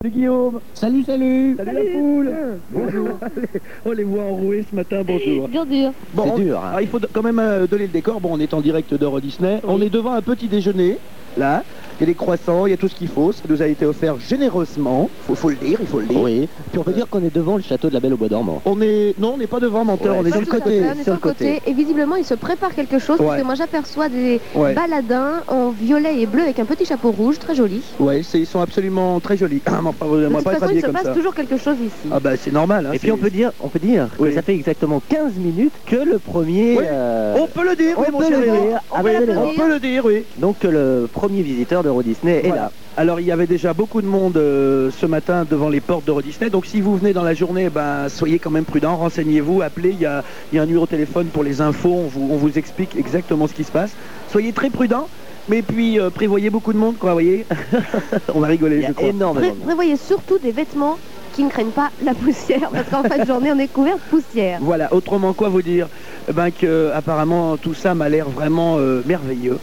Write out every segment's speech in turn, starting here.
Salut Guillaume Salut, salut Salut, la poule Bonjour On les voit enroués ce matin, bonjour Dur, dur. Bon, C'est on- dur, hein. alors, il faut quand même euh, donner le décor. Bon, on est en direct d'Euro Disney. On est devant un petit déjeuner, là. Il y a des croissants, il y a tout ce qu'il faut. Ça nous a été offert généreusement. Faut, faut le dire, il faut le dire. Oui. Puis on peut dire qu'on est devant le château de la Belle au Bois dormant. On est... Non, on n'est pas devant, menteur. Ouais, on est sur le côté. On est sur le côté. Et visiblement, il se prépare quelque chose. Ouais. Parce que moi, j'aperçois des Ouais, baladins en violet et bleu avec un petit chapeau rouge, très joli. ouais c'est- ils sont absolument très jolis. Ah, enfin, De toute pas façon, il se passe ça. toujours quelque chose ici. Ah bah c'est normal. hein, Et puis on peut dire, on peut dire Oui. que ça fait exactement 15 minutes que le premier... Oui. euh, On peut le dire, on oui, mon peut le chéri. dire, On peut le dire, oui. Donc que le premier visiteur d'Euro Disney est Voilà. là. Alors il y avait déjà beaucoup de monde euh, ce matin devant les portes d'Euro Disney. Donc si vous venez dans la journée, ben, soyez quand même prudents, renseignez-vous, appelez. Il y a, il y a un numéro de téléphone pour les infos. On vous, on vous explique exactement ce qui se passe. Soyez très prudents. Mais puis euh, prévoyez beaucoup de monde, quoi, vous voyez. on va rigoler, je crois. énormément Pré- prévoyez surtout des vêtements qui ne craignent pas la poussière. Parce qu'en fin de journée, on est couvert de poussière. Voilà. Autrement quoi vous dire? Eh Ben que apparemment tout ça m'a l'air vraiment euh, merveilleux,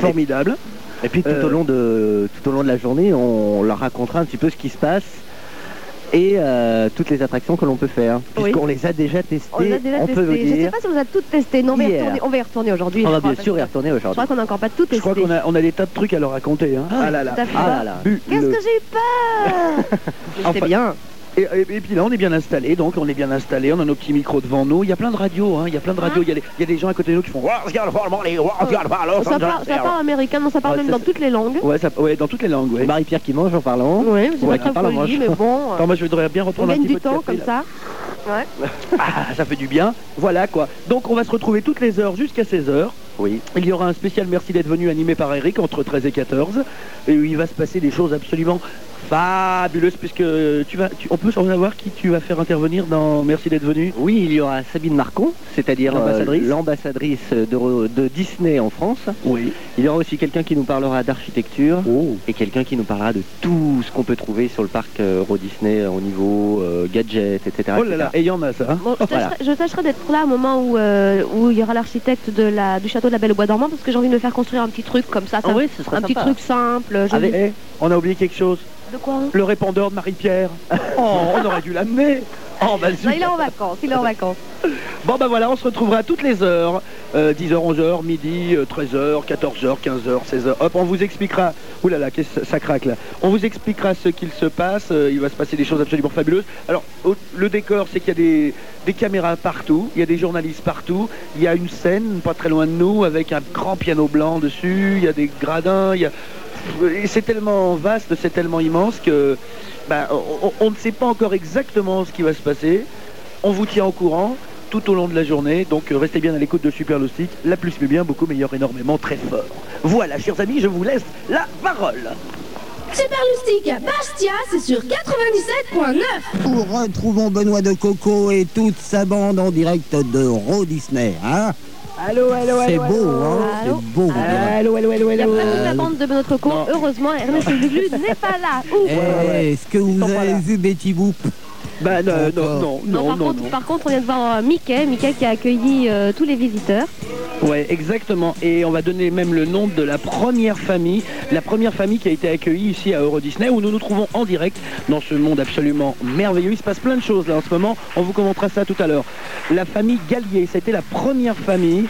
formidable. Et puis tout, Euh, au long de, tout au long de la journée, on leur racontera un petit peu ce qui se passe et euh, toutes les attractions que l'on peut faire. Oui. Puisqu'on les a déjà testées, On l'a déjà on peut vous testé. Je ne sais pas si vous avez toutes testé. Non, on va y Hier. retourner, on va y retourner aujourd'hui. On je va bien sûr y retourner Je aujourd'hui. crois qu'on n'a encore pas tout Je testé. crois qu'on a, on a des tas de trucs à leur raconter. Hein. Ah, là là. Ah là là. Qu'est-ce que j'ai eu peur? Mais Enfin, C'est bien. Et, et- et puis là, on est bien installé, donc on est bien installé, on a nos petits micros devant nous. Il y a plein de radios, hein, il y a plein de radios. Il y, a des- il y a des gens à côté de nous qui font. Ça parle, ça parle américain, non, ça parle Ouais, même ça, dans toutes les langues. Ouais, ça, ouais, dans toutes les langues. Ouais. Marie-Pierre qui mange en parlant. Oui, c'est Ouais, pas qui parle en très manche. mais bon. Attends, moi je voudrais bien On reprendre un gagne petit du peu de temps café, comme là. ça. Ouais. Ah, ça fait du bien. Voilà quoi. Donc on va se retrouver toutes les heures jusqu'à 16h. Oui. Il y aura un spécial Merci d'être venu animé par Eric entre 13 et 14. Et où il va se passer des choses absolument fabuleuses puisque tu vas, tu- on peut savoir qui tu vas faire intervenir dans Merci d'être venu? Oui, il y aura Sabine Marcon, c'est-à-dire euh, L'ambassadrice. l'ambassadrice de, de Disney en France. Oui. Il y aura aussi quelqu'un qui nous parlera d'architecture Oh. et quelqu'un qui nous parlera de tout ce qu'on peut trouver sur le parc Euro Disney euh, au niveau euh, gadgets, etc. Oh là là, et il y en a ça. hein. Bon, je, Voilà. tâcherai, d'être là au moment où, euh, où il y aura l'architecte de la, du château de la Belle au Bois dormant parce que j'ai envie de me faire construire un petit truc comme ça. ça- Ah oui, ce serait un petit truc simple. Eh, on a oublié quelque chose. De quoi Le répondeur de Marie-Pierre. Oh, on aurait dû l'amener. Oh, bah, Non. Il est en vacances, il est en vacances. Bon bah voilà, on se retrouvera toutes les heures, euh, 10h, 11h, midi, euh, 13h, 14h, 15h, 16h. Hop, on vous expliquera, ouh là là, qu'est-ce que ça craque là. On vous expliquera ce qu'il se passe, euh, il va se passer des choses absolument fabuleuses. Alors, au- le décor, c'est qu'il y a des, des caméras partout, il y a des journalistes partout, il y a une scène pas très loin de nous avec un grand piano blanc dessus, il y a des gradins, il y a... Et c'est tellement vaste, c'est tellement immense que bah, on- ne sait pas encore exactement ce qui va se passer. On vous tient au courant tout au long de la journée, donc euh, restez bien à l'écoute de Super Loustic, la plus mais bien, beaucoup meilleur, énormément, très fort. Voilà, chers amis, je vous laisse la parole. Super Lustique à Bastia, c'est sur 97.9. Nous retrouvons Benoît de Coco et toute sa bande en direct de Euro Disney. Hein Allô, allô, C'est beau, hein Allô C'est beau. Allô, allô, allô, Il n'y a allô. pas toute la bande de notre. Non. Heureusement, Ernest Lulu n'est pas là. Ouf. Eh, Est-ce que vous avez vu Betty Boop? Bah non, non, non, Non, non, par, non, contre, non. par contre, on vient de voir euh, Mickey, Mickey qui a accueilli euh, tous les visiteurs. Ouais, exactement. Et on va donner même le nom de la première famille, la première famille qui a été accueillie ici à Euro Disney, où nous nous trouvons en direct dans ce monde absolument merveilleux. Il se passe plein de choses là en ce moment. On vous commentera ça tout à l'heure. La famille Gallier, c'était la première famille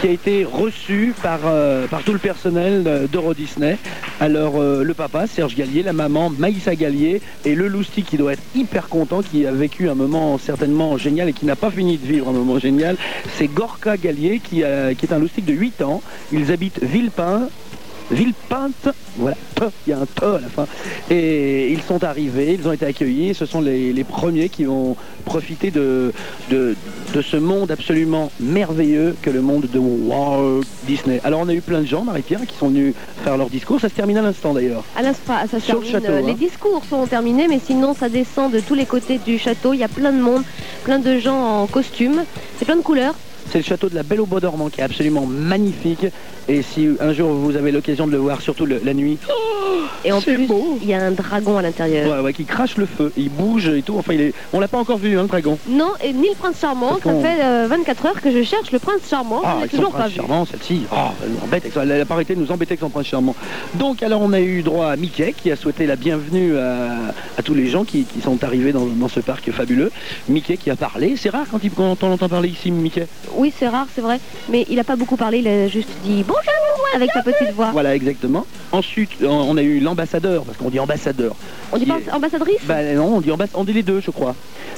qui a été reçue par, euh, tout le personnel d'Euro Disney. Alors euh, le papa, Serge Gallier, la maman, Maïssa Gallier, et le Lousti qui doit être hyper content, qui a vécu un moment certainement génial et qui n'a pas fini de vivre un moment génial, c'est Gorka Gallier qui est un loustic de 8 ans. Ils habitent Villepin. Villepinte, voilà, il y a un te à la fin. Et ils sont arrivés, ils ont été accueillis, ce sont les, les premiers qui ont profité de, de, de ce monde absolument merveilleux que le monde de Walt Disney. Alors on a eu plein de gens, Marie-Pierre, qui sont venus faire leur discours, ça se termine à l'instant d'ailleurs. À l'instant, ça se Sur le termine. château, euh, hein. Les discours sont terminés, mais sinon, ça descend de tous les côtés du château. Il y a plein de monde, plein de gens en costume. C'est plein de couleurs. C'est le château de la Belle au Bois dormant qui est absolument magnifique. Et si un jour vous avez l'occasion de le voir, surtout le- la nuit, oh, Et en plus, beau. il y a un dragon à l'intérieur. Ouais, ouais, qui crache le feu, il bouge et tout. Enfin, il est... on l'a pas encore vu, hein, le dragon. Non, et ni le prince charmant. Ça fait euh, 24 heures que je cherche le prince charmant. Ah, l'ai avec toujours prince charmant, celle-ci. Ah, elle nous embête avec ça. Elle a pas arrêté de nous embêter avec son prince charmant. Donc, alors, on a eu droit à Mickey qui a souhaité la bienvenue à, à tous les gens qui, qui sont arrivés dans, dans ce parc fabuleux. Mickey qui a parlé. C'est rare quand, il, quand on entend parler ici, Mickey. Oui, c'est rare, c'est vrai. Mais il a pas beaucoup parlé. Il a juste dit bonjour avec sa petite voix. Voilà, exactement. Ensuite, on- a eu l'ambassadeur, parce qu'on dit ambassadeur. On dit pas est- ambassadrice Bah non, on dit, ambas- on dit les deux, je crois.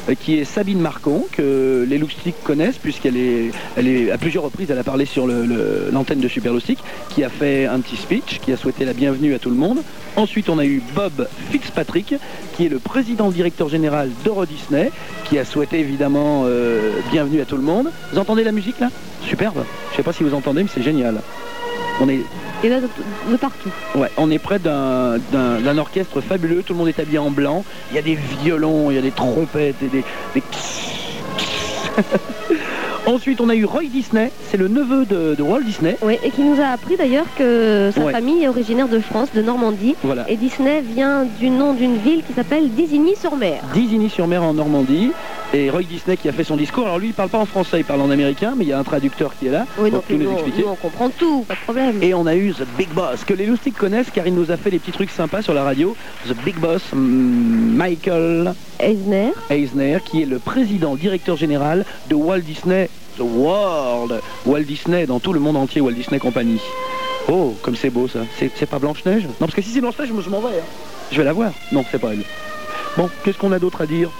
Euh, qui est Sabine Marcon, que les Loustiques connaissent, puisqu'elle est, elle est, à plusieurs reprises, elle a parlé sur le- le- l'antenne de Super Loustic, qui a fait un petit speech, qui a souhaité la bienvenue à tout le monde. Ensuite, on a eu Bob Fitzpatrick, qui est le président directeur général d'Euro Disney, qui a souhaité évidemment euh, bienvenue à tout le monde. Vous entendez la musique là? Superbe. Je sais pas si vous entendez, mais c'est génial. On est, Et là, de, de partout. Ouais, on est près d'un orchestre fabuleux, tout le monde est habillé en blanc, il y a des violons, il y a des trompettes et des... des... Ensuite, on a eu Roy Disney, c'est le neveu de, de Walt Disney. Oui, et qui nous a appris d'ailleurs que sa Ouais. famille est originaire de France, de Normandie. Voilà. Et Disney vient du nom d'une ville qui s'appelle Disigny-sur-Mer. Disigny-sur-Mer en Normandie. Et Roy Disney qui a fait son discours. Alors lui, il parle pas en français, il parle en américain, mais il y a un traducteur qui est là Oui, pour donc tout nous nous, expliquer. nous, on comprend tout, pas de problème. Et on a eu The Big Boss, que les loustiques connaissent car il nous a fait des petits trucs sympas sur la radio. The Big Boss, Michael Eisner, Eisner, qui est le président directeur général de Walt Disney World. Walt Disney dans tout le monde entier, Walt Disney Company. Oh, comme c'est beau ça. C'est pas Blanche-Neige? Non, parce que si c'est Blanche-Neige, je m'en vais. hein. Je vais la voir. Non, c'est pas elle. Bon, qu'est-ce qu'on a d'autre à dire?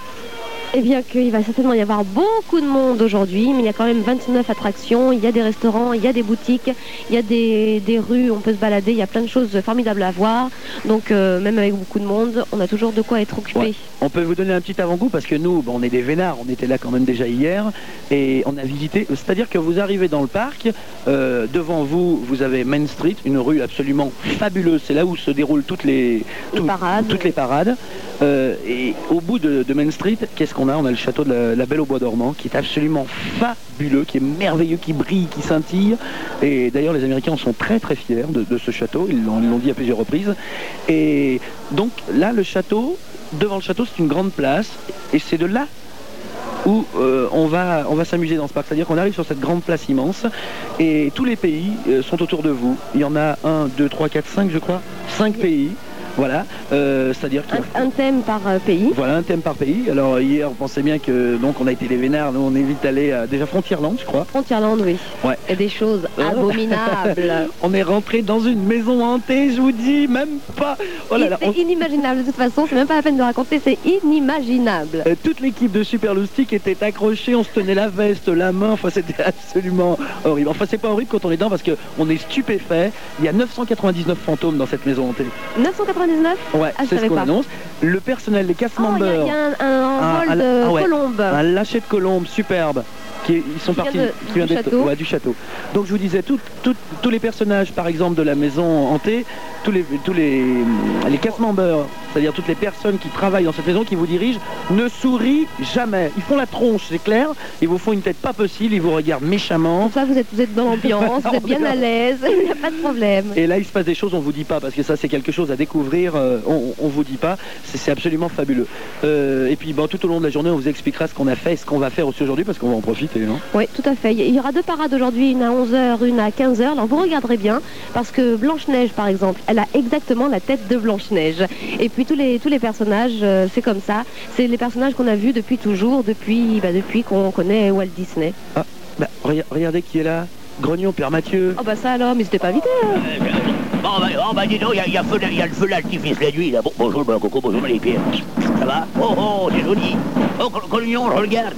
Eh bien qu'il va certainement y avoir beaucoup de monde aujourd'hui, mais il y a quand même 29 attractions, il y a des restaurants, il y a des boutiques, il y a des, des rues, on peut se balader, il y a plein de choses formidables à voir. Donc euh, même avec beaucoup de monde, on a toujours de quoi être occupé. Ouais. On peut vous donner un petit avant-goût parce que nous, bon, on est des vénards, on était là quand même déjà hier et on a visité. C'est-à-dire que vous arrivez dans le parc, euh, devant vous, vous avez Main Street, une rue absolument fabuleuse. C'est là où se déroulent toutes les, parades. toutes les parades. Euh, et au bout de, de Main Street, qu'est-ce qu'on a On a le château de la, la Belle au Bois dormant qui est absolument fabuleux, qui est merveilleux, qui brille, qui scintille. Et d'ailleurs, les Américains en sont très très fiers de, de ce château. Ils l'ont ils l'ont dit à plusieurs reprises. Et donc là, le château, devant le château, c'est une grande place. Et c'est de là où euh, on va, on va s'amuser dans ce parc. C'est-à-dire qu'on arrive sur cette grande place immense et tous les pays euh, sont autour de vous. Il y en a 1, 2, 3, 4, 5 je crois. 5 pays. Voilà. Euh, C'est-à-dire qu'il y a- Un, un thème par euh, pays. voilà un thème par pays. Alors hier, on pensait bien que donc on a été les vénards, nous on est vite allé à déjà Frontierland, je crois. Frontierland, oui. Ouais. Et des choses Ouais. abominables. On est rentré dans une maison hantée, je vous dis, même pas. Oh là là, on- c'est inimaginable de toute façon, c'est même pas la peine de raconter, c'est inimaginable. Euh, toute l'équipe de Super Loustic était accrochée, on se tenait la veste, la main, enfin c'était absolument horrible. Enfin c'est pas horrible quand on est dedans parce qu'on est stupéfait. Il y a 999 fantômes dans cette maison hantée. 999 Ouais, Ah, c'est ce qu'on annonce. Le personnel, les cast Oh, il y, a- members, il y a un, un Ah, vol ah, de ah ouais. colombe. un lâcher de colombe superbe. Qui est- ils sont partis de- qui vient du château. ouais, du château. Donc je vous disais, tout- tout- tous les personnages, par exemple, de la maison hantée, tous les, tous les, les cast members, c'est-à-dire toutes les personnes qui travaillent dans cette maison, qui vous dirigent, ne sourient jamais. Ils font la tronche, c'est clair. Ils vous font une tête pas possible, ils vous regardent méchamment. Comme ça, vous êtes, vous êtes dans l'ambiance, vous êtes bien à l'aise, il n'y a pas de problème. Et là, il se passe des choses, on vous dit pas, parce que ça, c'est quelque chose à découvrir. euh, on, on vous dit pas, c'est c'est absolument fabuleux. Euh, et puis, bon, tout au long de la journée, on vous expliquera ce qu'on a fait, et ce qu'on va faire aussi aujourd'hui, parce qu'on va en profiter. Oui, tout à fait. Il y aura deux parades aujourd'hui, une à 11h, une à 15h. Alors vous regarderez bien, parce que Blanche-Neige, par exemple, elle a exactement la tête de Blanche-Neige. Et puis tous les, tous les personnages, euh, c'est comme ça. C'est les personnages qu'on a vus depuis toujours, depuis, bah, depuis qu'on connaît Walt Disney. Bah, rega- regardez qui est là. Grognon, Père Mathieu. Oh bah ça alors, mais c'était pas invité. hein. Bon, bah, oh, bah dis donc, il y a, y y le feu d'artifice la nuit, là. Bon, bonjour, blanc coco, bonjour, les pierres. Ça va? Oh, oh, c'est joli. Oh, Collignon, regarde.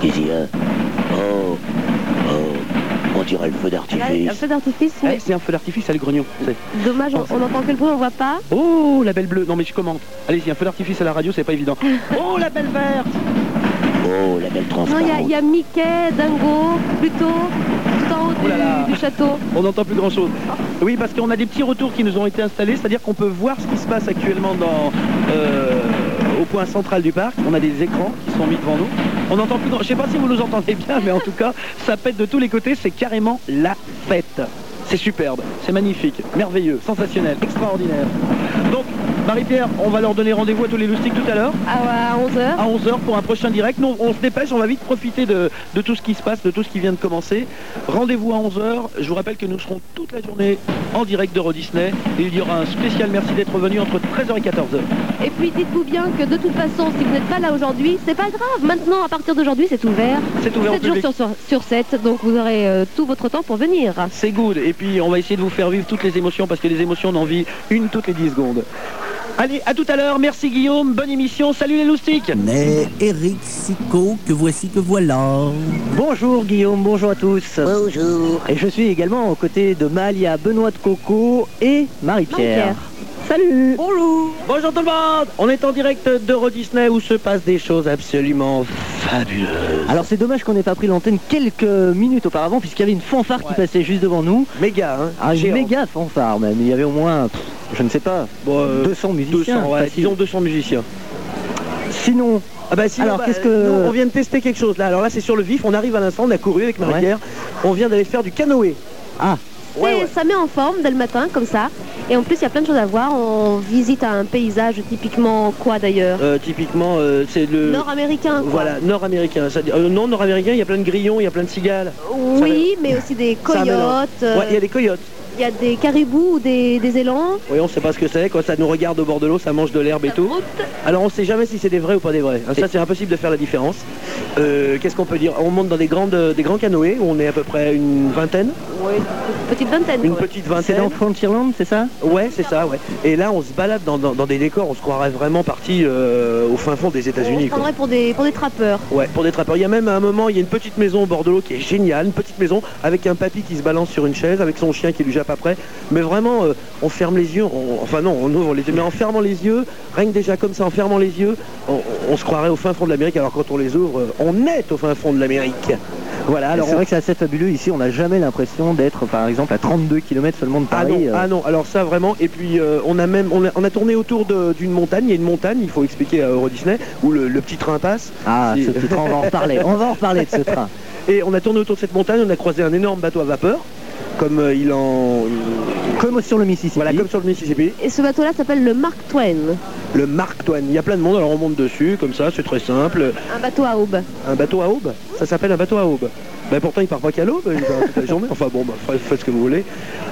Qu'est-ce qu'il y a Oh, oh, on dirait le feu Là, un d'artifice. feu d'artifice, Ah, mais c'est un feu d'artifice, c'est le grognon. c'est- dommage, on, on entend que le bruit, on voit pas. Oh, la belle bleue. Non, mais je commente. Allez-y, un feu d'artifice à la radio, c'est pas évident. Oh, la belle verte. Oh, la belle Non, il y a- transparence. il y, a Mickey, Dingo, Pluto, tout en haut Oh là là. du, du château. On n'entend plus grand chose. Oui, parce qu'on a des petits retours qui nous ont été installés, c'est-à-dire qu'on peut voir ce qui se passe actuellement dans, euh, point central du parc. On a des écrans qui sont mis devant nous. On n'entend plus grand... Je sais pas si vous nous entendez bien, mais en tout cas, ça pète de tous les côtés. C'est carrément la fête. C'est superbe, c'est magnifique, merveilleux, sensationnel, extraordinaire. Marie-Pierre, on va leur donner rendez-vous à tous les loustiques tout à l'heure, À 11h. à 11h pour un prochain direct. Nous, on se dépêche, on va vite profiter de, de tout ce qui se passe, de tout ce qui vient de commencer. Rendez-vous à 11h. Je vous rappelle que nous serons toute la journée en direct d'Euro Disney. Et il y aura un spécial merci d'être venu entre 13h et 14h. Et puis dites-vous bien que de toute façon, si vous n'êtes pas là aujourd'hui, c'est pas grave. Maintenant, à partir d'aujourd'hui, c'est ouvert. C'est ouvert au 7 jours sur, sur 7, donc vous aurez euh, tout votre temps pour venir. C'est good. Et puis, on va essayer de vous faire vivre toutes les émotions parce que les émotions, on en vit une toutes les 10 secondes. Allez, à tout à l'heure. Merci Guillaume. Bonne émission. Salut les loustiques. Mais Eric Sico, que voici que voilà. Bonjour Guillaume, bonjour à tous. Bonjour. Et je suis également aux côtés de Malia, Benoît de Coco et Marie-Pierre. Salut Bonjour tout le monde. On est en direct d'Euro Disney où se passent des choses absolument fabuleuses. Alors c'est dommage qu'on n'ait pas pris l'antenne quelques minutes auparavant puisqu'il y avait une fanfare qui passait juste devant nous. Méga, hein. Ah, une méga fanfare même. Il y avait au moins, pff, je ne sais pas, Bon, euh, 200 musiciens. 200, ouais, disons 200 musiciens. Sinon, Ah bah sinon, Alors, bah, qu'est-ce que- nous, on vient de tester quelque chose là. Alors là, c'est sur le vif. On arrive à l'instant. On a couru avec Marie-Pierre. On vient d'aller faire du canoë. ah, Et ça met en forme dès le matin, comme ça. Et en plus, il y a plein de choses à voir. On visite un paysage typiquement quoi d'ailleurs Euh, typiquement, euh, c'est le. Nord-américain. Voilà, nord-américain. Euh, non, nord-américain, il y a plein de grillons, il y a plein de cigales. Oui, mais aussi des coyotes. euh, Ouais, il y a des coyotes. Il y a des caribous ou des, des élans. Oui, on sait pas ce que c'est. Quand ça nous regarde au bord de l'eau, ça mange de l'herbe et tout. Alors on sait jamais si c'est des vrais ou pas des vrais. Hein, Ça c'est impossible de faire la différence. Euh, Qu'est-ce qu'on peut dire? On monte dans des, grandes, des grands canoës où on est à peu près une vingtaine. Oui, petite vingtaine. Une ouais. petite c'est vingtaine. dans Frontierland, c'est ça? Ouais, c'est ça, ouais. Et là on se balade dans, dans- dans des décors, on se croirait vraiment parti euh, au fin fond des On se États-Unis. quoi. prendrait pour des, pour des trappeurs. Ouais, pour des trappeurs. Il y a même à un moment, il y a une petite maison au bord de l'eau qui est géniale, une petite maison avec un papy qui se balance sur une chaise, avec son chien qui lui jappe après. Mais vraiment, euh, on ferme les yeux, on- enfin non, on ouvre les yeux, mais en fermant les yeux, rien que déjà comme ça, en fermant les yeux, on, on se croirait au fin fond de l'Amérique, alors quand on les ouvre, euh, on est au fin fond de l'Amérique. Voilà, alors c'est on- vrai que c'est assez fabuleux ici, on n'a jamais l'impression d'être par exemple à 32 km seulement de Ah Paris. non, euh, ah non, alors ça vraiment, et puis euh, on a même, on a, on a tourné autour de- d'une montagne, il y a une montagne, il faut expliquer à Euro Disney, où le, le petit train passe, Ah, ce petit train, on va en reparler. On va en reparler de ce train. et on a tourné autour de cette montagne, on a croisé un énorme bateau à vapeur, comme euh, il en... Comme sur le Mississippi. Voilà, comme sur le Mississippi, Et ce bateau-là s'appelle le Mark Twain. le Mark Twain. Il y a plein de monde, alors on monte dessus, comme ça, c'est très simple. Un bateau à aube. Un bateau à aube, ça s'appelle un bateau à aube. Ben pourtant il part pas qu'à l'aube, il part toute la journée. Enfin bon, bah, faites- faites ce que vous voulez.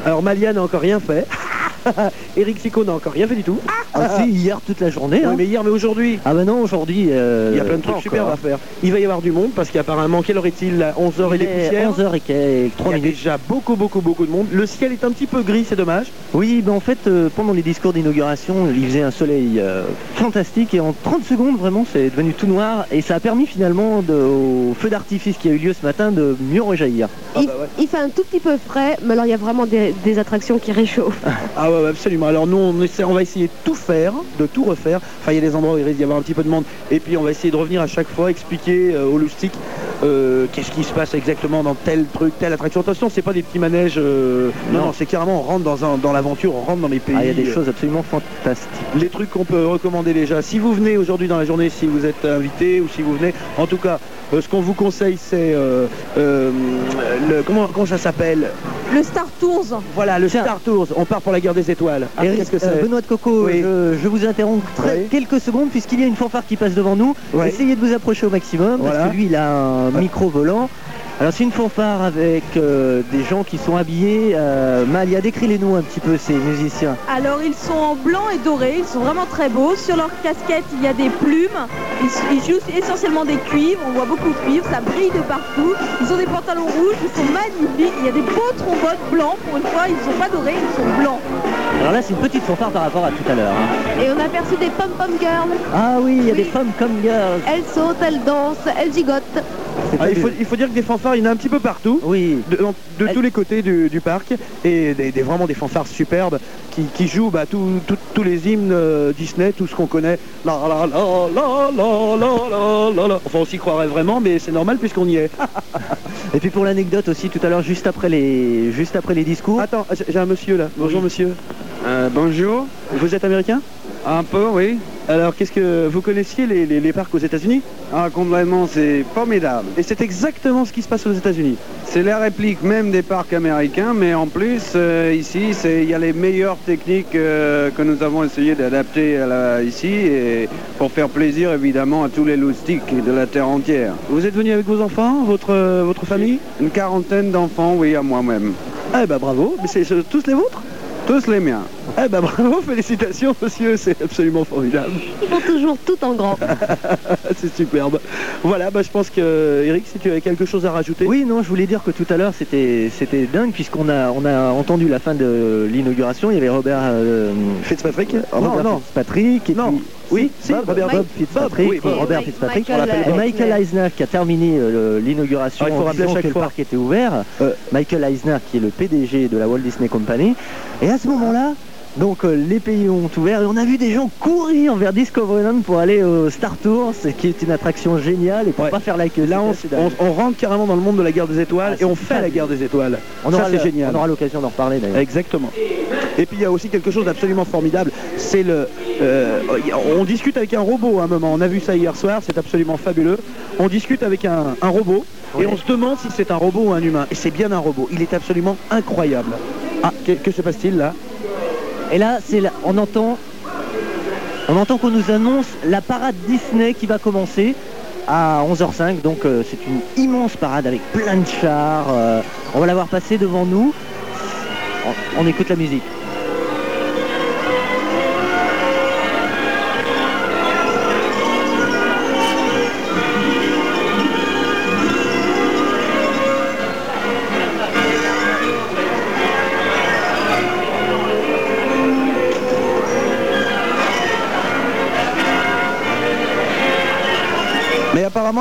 Alors Malia n'a encore rien fait. Eric Sico n'a encore rien fait du tout. Ah, si, hier toute la journée. Oui, hein. mais hier, mais aujourd'hui, Ah bah non, aujourd'hui... euh, il y a plein de trucs superbes à encore. faire. Il va y avoir du monde parce qu'apparemment, quelle heure est-il là? 11h et est poussières? 11h et quelques- 3 Il y a minutes. déjà beaucoup, beaucoup, beaucoup de monde. Le ciel est un petit peu gris, c'est dommage. Oui, ben en fait, euh, pendant les discours d'inauguration, il faisait un soleil euh, fantastique et en 30 secondes, vraiment, c'est devenu tout noir et ça a permis finalement de- au feu d'artifice qui a eu lieu ce matin de mieux rejaillir. Ah il, bah ouais. il fait un tout petit peu frais, mais alors il y a vraiment des, des attractions qui réchauffent. Ah ouais, ouais, absolument. Alors nous, on, essaie, on va essayer de tout faire, de tout refaire. Enfin, il y a des endroits où il risque d'y avoir un petit peu de monde. Et puis, on va essayer de revenir à chaque fois, expliquer euh, aux loustiques euh, qu'est-ce qui se passe exactement dans tel truc, telle attraction. Attention, c'est pas des petits manèges. euh, non, c'est carrément, on rentre dans, un- dans l'aventure, on rentre dans les pays. Ah, il y a des euh, choses absolument fantastiques. les trucs qu'on peut recommander déjà. Si vous venez aujourd'hui dans la journée, si vous êtes invité ou si vous venez, en tout cas, euh, ce qu'on vous conseille, c'est euh, euh, le comment, comment ça s'appelle Le Star Tours. Voilà, le Tiens. Star Tours. On part pour la guerre des étoiles. Eric, Qu'est-ce que euh, c'est Benoît de Coco, Oui. je, je vous interromps très- Oui. quelques secondes puisqu'il y a une fanfare qui passe devant nous. Essayez de vous approcher au maximum Voilà. parce que lui il a un micro volant. Alors c'est une fanfare avec euh, des gens qui sont habillés. Euh, Malia, décris-les-nous un petit peu ces musiciens. Alors ils sont en blanc et doré, ils sont vraiment très beaux. Sur leur casquette, il y a des plumes. Ils, ils jouent essentiellement des cuivres, on voit beaucoup de cuivres, ça brille de partout. Ils ont des pantalons rouges, ils sont magnifiques. Il y a des beaux trombones blancs, pour une fois, ils ne sont pas dorés, ils sont blancs. Alors là c'est une petite fanfare par rapport à tout à l'heure. hein. Et on a aperçu des pom-pom girls. Ah oui, il y a Oui. des comme girls. Elles sautent, elles dansent, elles gigotent. Ah, il, faut, dire que des fanfares, il y en a un petit peu partout. Oui. De, tous les côtés du, parc. Et des, vraiment des fanfares superbes qui, jouent bah, tous les hymnes euh, Disney, tout ce qu'on connaît. La, la, la, enfin, on s'y croirait vraiment, mais c'est normal puisqu'on y est. et puis pour l'anecdote aussi, tout à l'heure, juste après les, juste après les discours. Attends, j'ai un monsieur là. Bonjour monsieur. Euh, bonjour. Vous êtes américain? Un peu, oui. Alors, qu'est-ce que vous connaissiez les, les- les parcs aux États-Unis? Ah, complètement, c'est formidable. Et c'est exactement ce qui se passe aux États-Unis. C'est la réplique même des parcs américains, mais en plus, euh, ici, c'est- il y a les meilleures techniques euh, que nous avons essayé d'adapter ici, et pour faire plaisir, évidemment, à tous les loustiques de la Terre entière. Vous êtes venu avec vos enfants, votre, euh, votre famille? Une quarantaine d'enfants, oui, à moi-même. Eh ben bravo, mais c'est tous les vôtres? Tous les miens. Eh ben bravo, félicitations monsieur, c'est absolument formidable. Ils font toujours tout en grand. c'est superbe. Voilà, bah, je pense que Eric, si tu avais quelque chose à rajouter. Oui, non, je voulais dire que tout à l'heure c'était c'était dingue puisqu'on a on a entendu la fin de l'inauguration. Il y avait Robert euh, Fitzpatrick Robert Non, non. Fitzpatrick et Non. puis Oui, si, Bob, Robert Bob Bob. Fitzpatrick, Bob, oui, Bob. Robert Fitzpatrick, Michael on l'appelle- et Michael Eisner. Qui a terminé euh, l'inauguration Ah, il faut en rappeler à chaque que le fois. parc était ouvert. Euh. Michael Eisner qui est le PDG de la Walt Disney Company. Et à ce moment-là, donc euh, les pays ont ouvert et on a vu des gens courir vers Discoveryland pour aller au Star Tours, ce qui est une attraction géniale et pour Ouais. pas faire la queue. Là, on, rentre carrément dans le monde de la guerre des étoiles Ah, et on fait la guerre des étoiles. on Ça, c'est génial. on aura l'occasion d'en reparler d'ailleurs. Exactement. Et puis il y a aussi quelque chose d'absolument formidable, c'est le... euh, on discute avec un robot à un moment, on a vu ça hier soir, c'est absolument fabuleux. On discute avec un, un robot et on se demande si c'est un robot ou un humain. Et c'est bien un robot, il est absolument incroyable. Ah, que, que se passe-t-il là? Et là, on entend, on entend qu'on nous annonce la parade Disney qui va commencer à 11h05. Donc euh, c'est une immense parade avec plein de chars. euh, on va la voir passer devant nous. On écoute la musique.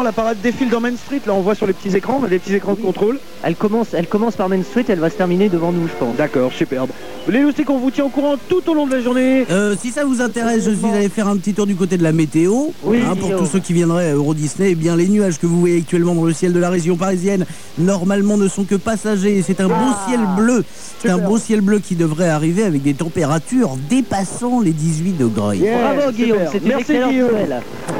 La parade défile dans Main Street, là on voit sur les petits écrans, les petits écrans de contrôle. Elle commence, elle commence par Main Street, elle va se terminer devant nous, je pense. D'accord, superbe. Les loustiques, on vous tient au courant tout au long de la journée. Euh, si ça vous intéresse, je suis allé faire un petit tour du côté de la météo. Oui, Hein, pour tous ceux qui viendraient à Euro Disney, eh bien les nuages que vous voyez actuellement dans le ciel de la région parisienne, normalement ne sont que passagers. C'est un beau ciel bleu. C'est un beau ciel bleu qui devrait arriver avec des températures dépassant les 18 degrés. Yeah, Bravo Guillaume, une Merci, Guillaume.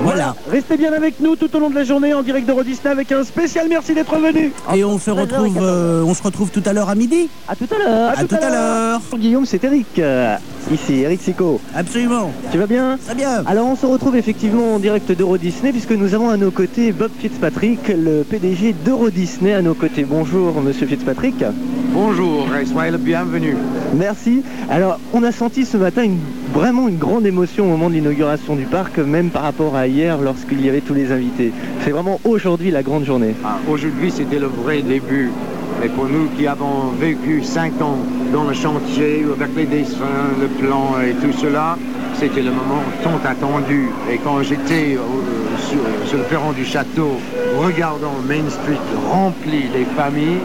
Voilà. Restez bien avec nous tout au long de la journée en direct d'Euro Disney avec un spécial merci d'être venu. Et on se retrouve, euh, on se retrouve tout à l'heure à midi. À tout à l'heure. À tout à l'heure. Guillaume, c'est Eric. euh, ici, Eric Sico. Absolument. Tu vas bien Très bien. Alors on se retrouve effectivement en direct d'Euro Disney puisque nous avons à nos côtés Bob Fitzpatrick, le PDG d'Euro Disney à nos côtés. Bonjour Monsieur Fitzpatrick. Bonjour et soyez le bienvenu. Merci. Alors on a senti ce matin une- vraiment une grande émotion au moment de l'inauguration du parc, même par rapport à hier lorsqu'il y avait tous les invités. C'est vraiment aujourd'hui la grande journée. Ah, Aujourd'hui, c'était le vrai début. Et pour nous qui avons vécu cinq ans dans le chantier, avec les dessins, le plan et tout cela, c'était le moment tant attendu. Et quand j'étais au- sur, sur le perron du château, regardant Main Street rempli des familles,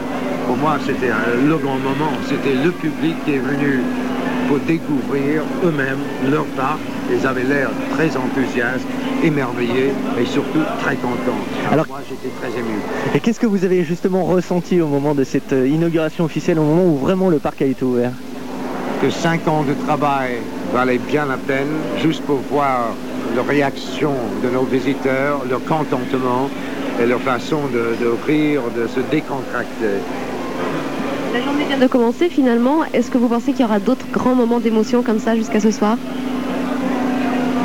pour moi, c'était euh, le grand moment. C'était le public qui est venu découvrir eux-mêmes leur parc. Ils avaient l'air très enthousiastes, émerveillés et surtout très contents. Alors- moi, j'étais très ému. Et qu'est-ce que vous avez justement ressenti au moment de cette euh, inauguration officielle, au moment où vraiment le parc a été ouvert? Que cinq ans de travail valaient bien la peine, juste pour voir la réaction de nos visiteurs, leur contentement et leur façon de, de rire, de se décontracter. La journée vient de commencer finalement. Est-ce que vous pensez qu'il y aura d'autres grands moments d'émotion comme ça jusqu'à ce soir?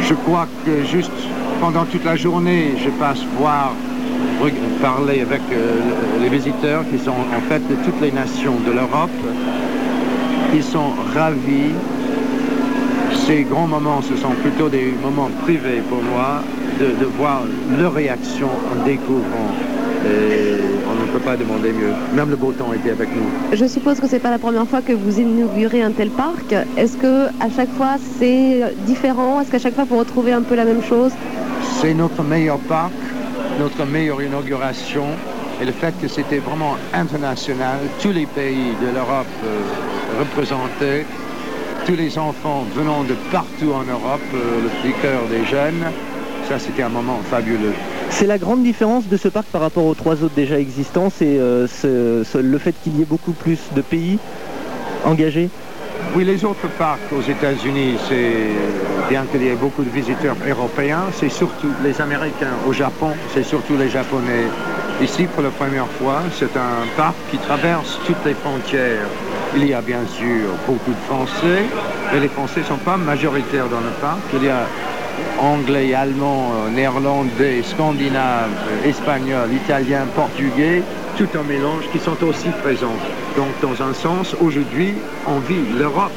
Je crois que juste pendant toute la journée, je passe voir, parler avec euh, les visiteurs qui sont en fait de toutes les nations de l'Europe. Ils sont ravis. Ces grands moments, ce sont plutôt des moments privés pour moi, de, de voir leur réaction en découvrant. Et on ne peut pas demander mieux. Même le beau temps était avec nous. Je suppose que c'est pas la première fois que vous inaugurez un tel parc. Est-ce que à chaque fois c'est différent? Est-ce qu'à chaque fois vous retrouvez un peu la même chose? C'est notre meilleur parc, notre meilleure inauguration. Et le fait que c'était vraiment international, tous les pays de l'Europe euh, représentés, tous les enfants venant de partout en Europe, euh, le petit cœur des jeunes, ça c'était un moment fabuleux. C'est la grande différence de ce parc par rapport aux trois autres déjà existants, c'est euh, le fait qu'il y ait beaucoup plus de pays engagés. Oui, les autres parcs aux États-Unis, bien qu'il y ait beaucoup de visiteurs européens, c'est surtout les Américains. Au Japon, c'est surtout les Japonais. Ici, pour la première fois, c'est un parc qui traverse toutes les frontières. Il y a bien sûr beaucoup de Français, mais les Français ne sont pas majoritaires dans le parc. Anglais, allemand, euh, néerlandais, scandinave, euh, espagnol, italien, portugais, tout un mélange qui sont aussi présents. Donc, dans un sens, aujourd'hui, on vit l'Europe.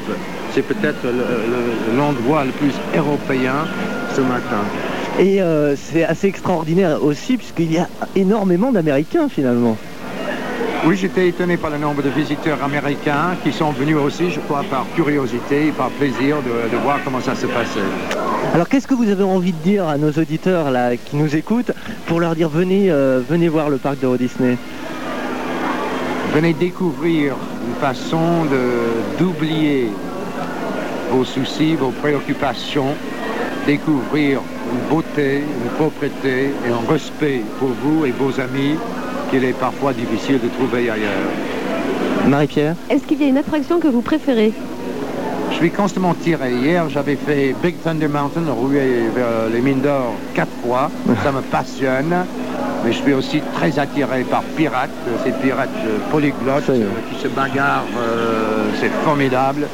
C'est peut-être le- le- l'endroit le plus européen ce matin. Et euh, c'est assez extraordinaire aussi puisqu'il y a énormément d'Américains finalement. Oui, j'étais étonné par le nombre de visiteurs américains qui sont venus aussi, je crois, par curiosité et par plaisir de, de voir comment ça se passait. Alors qu'est-ce que vous avez envie de dire à nos auditeurs là qui nous écoutent pour leur dire venez, euh, venez voir le parc d'Euro Disney? Venez découvrir une façon de- d'oublier vos soucis, vos préoccupations, découvrir une beauté, une propreté et un respect pour vous et vos amis qu'il est parfois difficile de trouver ailleurs. Marie-Pierre? Est-ce qu'il y a une attraction que vous préférez? Suis constamment tiré. Hier, j'avais fait Big Thunder Mountain, roué vers les mines d'or quatre fois. Ça me passionne. Mais je suis aussi très attiré par Pirates, ces pirates euh, polyglottes euh, qui se bagarrent. euh, c'est formidable.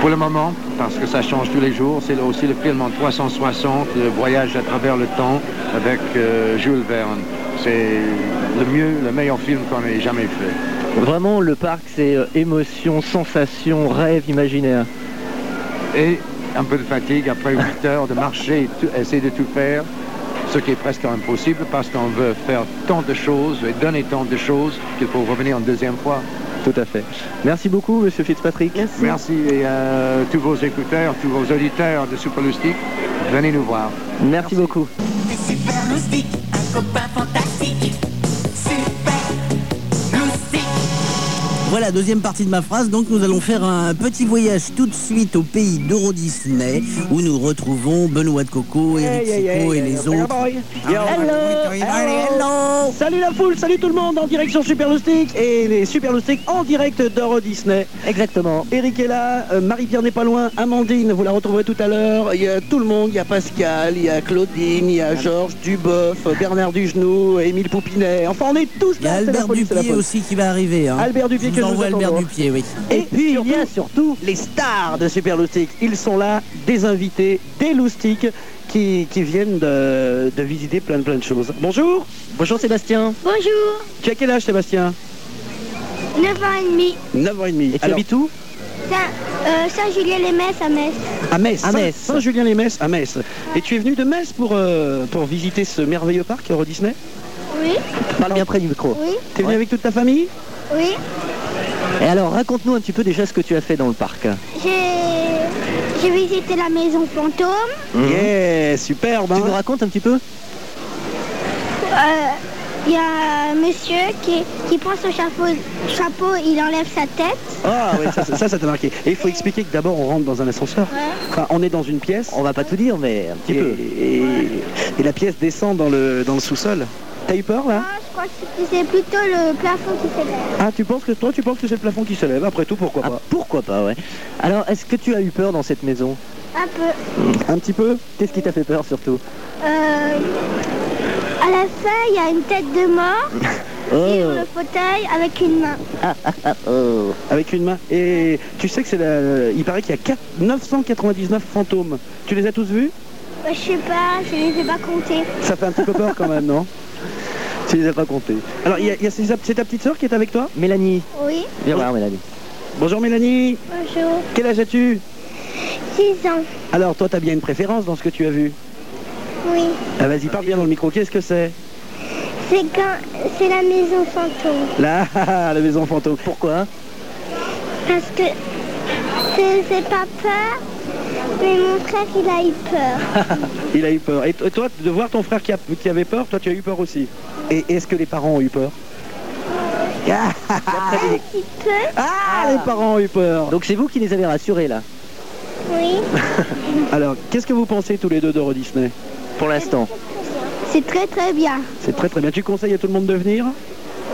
Pour le moment, parce que ça change tous les jours, c'est aussi le film en 360, le voyage à travers le temps avec euh, Jules Verne. C'est le mieux, le meilleur film qu'on ait jamais fait. Vraiment le parc c'est euh, émotion, sensation, rêve, imaginaire. et un peu de fatigue après 8 heures de marcher, tout- essayer de tout faire, ce qui est presque impossible parce qu'on veut faire tant de choses et donner tant de choses qu'il faut revenir une deuxième fois. Tout à fait. Merci beaucoup Monsieur Fitzpatrick. Merci et euh, tous vos écouteurs, tous vos auditeurs de Super Lustig, venez nous voir. Merci beaucoup. Voilà, deuxième partie de ma phrase. Donc, nous allons faire un petit voyage tout de suite au pays d'Euro Disney où nous retrouvons Benoît de Coco, Eric Sico et les autres. Hello Salut la foule, salut tout le monde en direction Super Loustic et les Super en direct d'Euro Disney. Exactement. Eric est là, euh, Marie-Pierre n'est pas loin, Amandine, vous la retrouverez tout à l'heure. Il y a tout le monde, il y a Pascal, il y a Claudine, il y a Georges Duboff, Bernard Dujnou, Émile Poupinet. Enfin, on est tous Il y a là. Albert Dupier aussi qui va arriver. hein. Albert Dupier que envoie Albert attendons. Dupier, oui. Et, Et puis surtout, il y a surtout les stars de Super Loustic. Ils sont là, des invités, des loustiques qui, qui viennent de, de visiter plein de plein de choses. Bonjour, Bonjour Sébastien. Bonjour, tu as quel âge Sébastien? 9 ans et demi. 9 ans et demi. Et tu Alors, habites où? Saint- euh, Saint-Julien-les-Messes à Metz. à Metz. À Saint- Metz. Saint-Julien-les-Messes à Metz. Et tu es venu de Metz pour, euh, pour visiter ce merveilleux parc Euro Disney? Oui, Parle bien près du micro. oui, T'es venu avec toute ta famille? Oui. Et alors raconte-nous un petit peu déjà ce que tu as fait dans le parc. J'ai visité la maison fantôme. Yeah, superbe. Tu hein nous racontes un petit peu Euh, Il y a un monsieur qui, qui prend son chapeau, chapeau, il enlève sa tête. Ah oui, ça, ça, ça t'a marqué. Et il faut expliquer que d'abord on rentre dans un ascenseur. Ouais. Enfin, on est dans une pièce. On va pas tout dire mais un petit et, peu. et- et la pièce descend dans le, dans le sous-sol. T'as eu peur là Ah, je crois que c'est plutôt le plafond qui s'élève. Ah, tu penses que toi, tu penses que c'est le plafond qui se lève Après tout, pourquoi Ah, pas pourquoi pas ouais. Alors est-ce que tu as eu peur dans cette maison Un peu. Un petit peu Qu'est-ce qui t'a fait peur surtout Euh, à la fin, il y a une tête de mort Oh, sur le fauteuil avec une main. oh. Avec une main. Et tu sais que c'est la... Il paraît qu'il y a 4 999 fantômes. Tu les as tous vus? Bah, je sais pas, je les ai pas comptés. Ça fait un petit peu peur quand même, non? Tu les as pas comptés. Alors, il y a, il y a- c'est c'est ta petite soeur qui est avec toi? Mélanie. Oui, Viens voir Mélanie. Bonjour Mélanie. bonjour. Quel âge as-tu? 6 ans. Alors, toi, t'as bien une préférence dans ce que tu as vu? Oui. Ah, vas-y, parle bien dans le micro. Qu'est-ce que c'est? C'est quand c'est la maison fantôme. Là, la maison fantôme. Pourquoi? Parce que c'est c'est pas peur, mais mon frère il a eu peur. Il a eu peur. Et t- toi, de voir ton frère qui, a- qui avait peur, toi, tu as eu peur aussi? Et est-ce que les parents ont eu peur Ah, Un petit peu, ah, les parents ont eu peur. Donc c'est vous qui les avez rassurés là, oui. Alors, qu'est-ce que vous pensez tous les deux d'Euro Disney pour l'instant. C'est très très bien. C'est très très bien. Tu conseilles à tout le monde de venir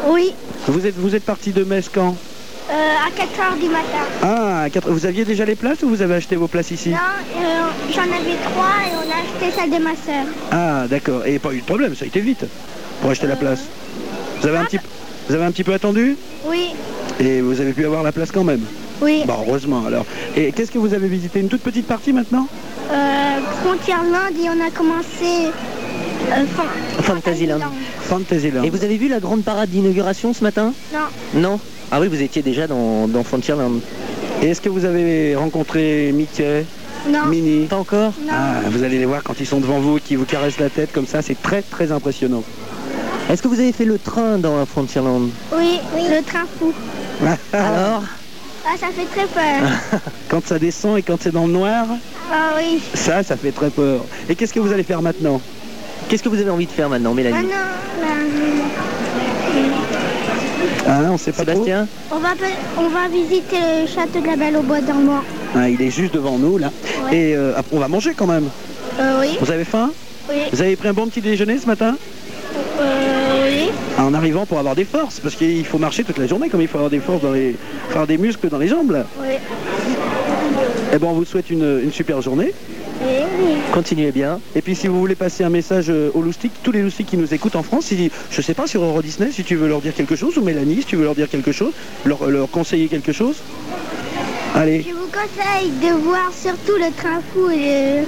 Oui, Vous êtes, vous êtes parti de Metz quand Euh, à 4h du matin. Ah, quatre- vous aviez déjà les places ou vous avez acheté vos places ici Non, euh, j'en avais trois et on a acheté celle de ma soeur. Ah, d'accord. Et pas eu de problème, ça a été vite pour acheter la place. Vous avez un petit, vous avez un petit peu attendu? Oui, et vous avez pu avoir la place quand même? oui. Bon, heureusement alors. Et qu'est-ce que vous avez visité? Une toute petite partie maintenant? Euh, Frontierland et on a commencé euh, Fan- Fantasyland. Fantasyland. Et vous avez vu la grande parade d'inauguration ce matin? Non, Non? Ah oui, vous étiez déjà dans, dans Frontierland. Et est-ce que vous avez rencontré Mickey, non, Minnie? Pas encore? Non. Ah, vous allez les voir quand ils sont devant vous, qui vous caressent la tête comme ça, c'est très très impressionnant. Est-ce que vous avez fait le train dans Frontierland Oui, le train fou. Alors Ah, ça fait très peur. Quand ça descend et quand c'est dans le noir, Ah oui. ça, ça fait très peur. Et qu'est-ce que vous allez faire maintenant Qu'est-ce que vous avez envie de faire maintenant, Mélanie Maintenant, Ah, on sait pas trop. Sébastien on va, on va visiter le château de la Belle au Bois dormant. Ah, il est juste devant nous là. Ouais. Et euh, après, on va manger quand même. Euh, oui, Vous avez faim oui, Vous avez pris un bon petit déjeuner ce matin euh, oui. En arrivant pour avoir des forces, parce qu'il faut marcher toute la journée, comme il faut avoir des forces dans les, faut avoir des muscles dans les jambes. Là. Oui, Eh ben, on vous souhaite une, une super journée. oui. Continuez bien. Et puis si vous voulez passer un message euh, aux loustiques, tous les loustiques qui nous écoutent en France, si, je sais pas sur Euro Disney, si tu veux leur dire quelque chose, ou Mélanie, si tu veux leur dire quelque chose, leur, leur conseiller quelque chose. Allez, Je vous conseille de voir surtout le train fou et,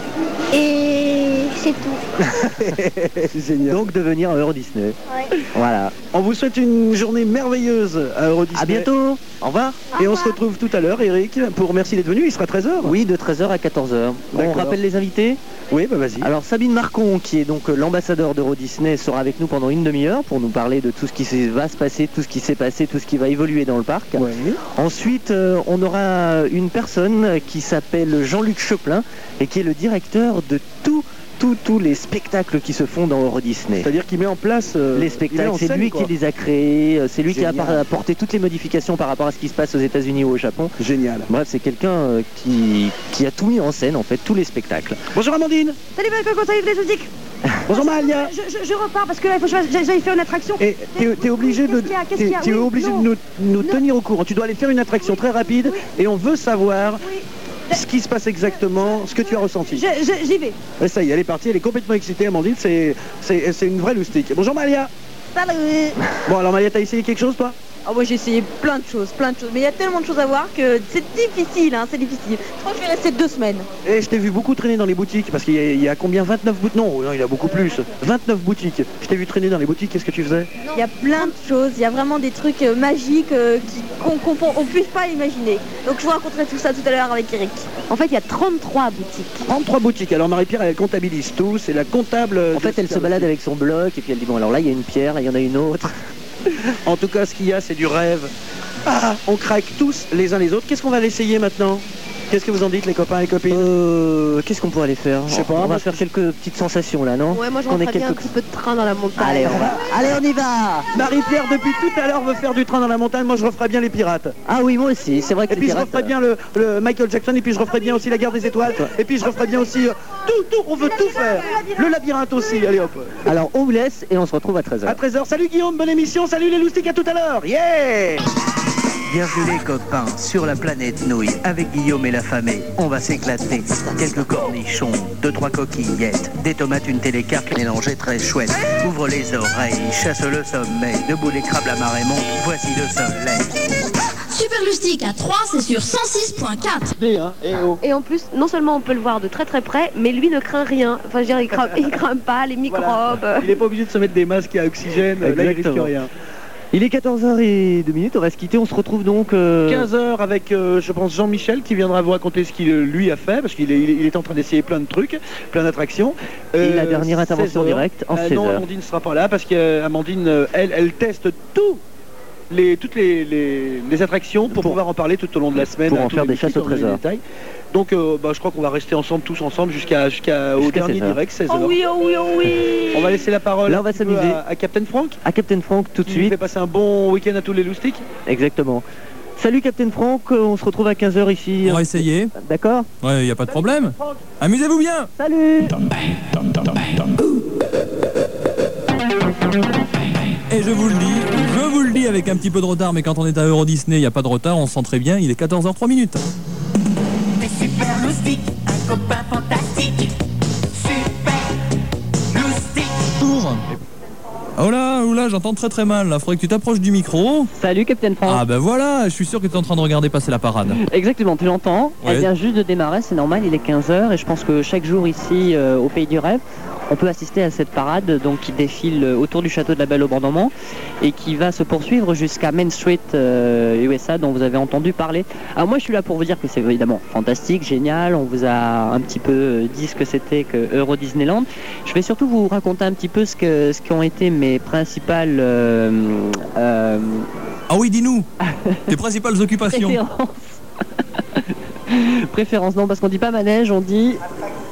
et c'est tout. c'est génial. Donc de venir à Euro Disney. Ouais. Voilà. On vous souhaite une journée merveilleuse à Euro Disney. À bientôt. Au revoir. Et on se retrouve tout à l'heure, Eric, pour merci d'être venu. Il sera 13h. Oui, de 13h à 14h. On rappelle les invités Oui, bah vas-y. Alors Sabine Marcon, qui est donc euh, l'ambassadeur d'Euro Disney, sera avec nous pendant une demi-heure pour nous parler de tout ce qui va se passer, tout ce qui s'est passé, tout ce qui va évoluer dans le parc. Ouais. Ensuite, euh, on aura une personne qui s'appelle Jean-Luc Choplin et qui est le directeur de tous tous tous les spectacles qui se font dans Euro Disney. C'est-à-dire qu'il met en place euh, Les spectacles, c'est lui quoi. qui les a créés, euh, c'est lui qui a apporté toutes les modifications par rapport à ce qui se passe aux États-Unis ou au Japon. Génial. Bref, c'est quelqu'un euh, qui, qui a tout mis en scène, en fait, tous les spectacles. Bonjour Amandine. Salut Coco, salut les Bonjour Mahalia. je, je- je repars parce que là il faut que j'aille faire une attraction. Et t'es es obligé de, t'es- obligé de nous, tenir au courant. Tu dois aller faire une attraction très rapide et on veut savoir Oui. ce qui se passe exactement, ce que tu as ressenti. J'y vais. Et ça y est, elle est partie, elle est complètement excitée, Amandine, c'est une vraie loustique. Bonjour Malia. Salut Bon alors Malia, t'as essayé quelque chose toi? Ah moi j'ai essayé plein de choses, plein de choses, mais il y a tellement de choses à voir que c'est difficile, hein, c'est difficile. Je crois que je vais rester deux semaines. Et je t'ai vu beaucoup traîner dans les boutiques, parce qu'il y, a- il y a combien 29 boutiques? Non, non, il y a beaucoup plus. 29 boutiques. Je t'ai vu traîner dans les boutiques, qu'est-ce que tu faisais? Il y a plein de choses, il y a vraiment des trucs euh, magiques euh, qu'on on puisse pas imaginer. Donc je vous raconterai tout ça tout à l'heure avec Eric. En fait, il y a 33 boutiques. 33 boutiques. Alors Marie-Pierre, elle comptabilise tout, c'est la comptable. En de fait, elle se balade avec son bloc et puis elle dit bon alors là il y a une pierre, il y en a une autre. En tout cas, ce qu'il y a, c'est du rêve. Ah, on craque tous les uns les autres. Qu'est-ce qu'on va l'essayer maintenant? Qu'est-ce que vous en dites, les copains et copines Euh, qu'est-ce qu'on pourrait aller faire Je sais pas, On va faire quelques petites sensations là, non Ouais, moi je Qu'on ait rentrerais bien un quelques- petit peu de train dans la montagne. Allez, on va. Allez, on y va Marie-Pierre, depuis tout à l'heure, veut faire du train dans la montagne. Moi, je referais bien les pirates. Ah oui, moi aussi, c'est vrai que Et les puis, je referais bien le, le Michael Jackson. Et puis, je referais bien aussi la guerre des étoiles. Et puis, je referais bien aussi euh, tout, tout. On veut tout faire. Le labyrinthe aussi. Allez hop. euh, Alors on vous laisse et on se retrouve à 13h. À 13h. Salut Guillaume, bonne émission. Salut les loustiques, à tout à l'heure. Yeah Bienvenue les copains sur la planète Nouille avec Guillaume et la famille. On va s'éclater. Quelques cornichons, deux trois coquillettes, des tomates, une télécarte mélangée très chouette. Ouvre les oreilles, chasse le sommeil. Debout les crabes, la marée monte. Voici le soleil. Super Lustique à 3, c'est sur 106.4. Des, hein. Et en plus, non seulement on peut le voir de très très près, mais lui ne craint rien. Enfin, je veux dire, il craint, il craint pas les microbes. Voilà. Il n'est pas obligé de se mettre des masques à oxygène. Là, il risque rien. Il est 14h02 minutes, on va se quitter, on se retrouve donc... euh, 15h avec, euh, je pense, Jean-Michel qui viendra vous raconter ce qu'il euh, lui a fait, parce qu'il est, il en train d'essayer plein de trucs, plein d'attractions. Et la dernière intervention 16 heures. directe en Euh, 16 Non. Amandine ne sera pas là, parce qu'Amandine, elle, elle teste tout. Les, toutes les, les- les attractions pour, Pour- pouvoir en parler tout au long de la semaine. pour à en faire des chasses au trésor. Donc euh, bah, je crois qu'on va rester ensemble, tous ensemble, jusqu'à jusqu'à au Jusqu'à dernier 16 heures. direct, 16h. Oh oui, oh oui, oh oui On va laisser la parole Là, on va un petit peu s'amuser. à, à Captain Frank, À Captain Frank tout de qui nous fait suite, passer un bon week-end à tous les loustiques. exactement. Salut Captain Frank, euh, on se retrouve à 15h ici. On va essayer. D'accord Ouais, y a pas de problème. Amusez-vous bien. Salut Et je vous le dis, je vous le dis avec un petit peu de retard, mais quand on est à Euro Disney, il n'y a pas de retard, on se sent très bien, il est 14h03 minutes. Super loustiques, un copain fantastique. Oh là, oh là, j'entends très très mal, là, faudrait que tu t'approches du micro. Salut Captain France. Ah ben voilà, je suis sûr que tu es en train de regarder passer la parade. Exactement, tu l'entends. Ouais. Elle vient juste de démarrer, c'est normal, il est 15h et je pense que chaque jour ici euh, au Pays du Rêve, on peut assister à cette parade donc, qui défile autour du château de la Belle au Bordement et qui va se poursuivre jusqu'à Main Street euh, USA dont vous avez entendu parler. Alors moi je suis là pour vous dire que c'est évidemment fantastique, génial, on vous a un petit peu euh, dit ce que c'était que Euro Disneyland. Je vais surtout vous raconter un petit peu ce que ce qu'ont été mes principales euh, euh, Ah oui, dis-nous, tes principales occupations. préférences. Préférence, non, parce qu'on dit pas manège, on dit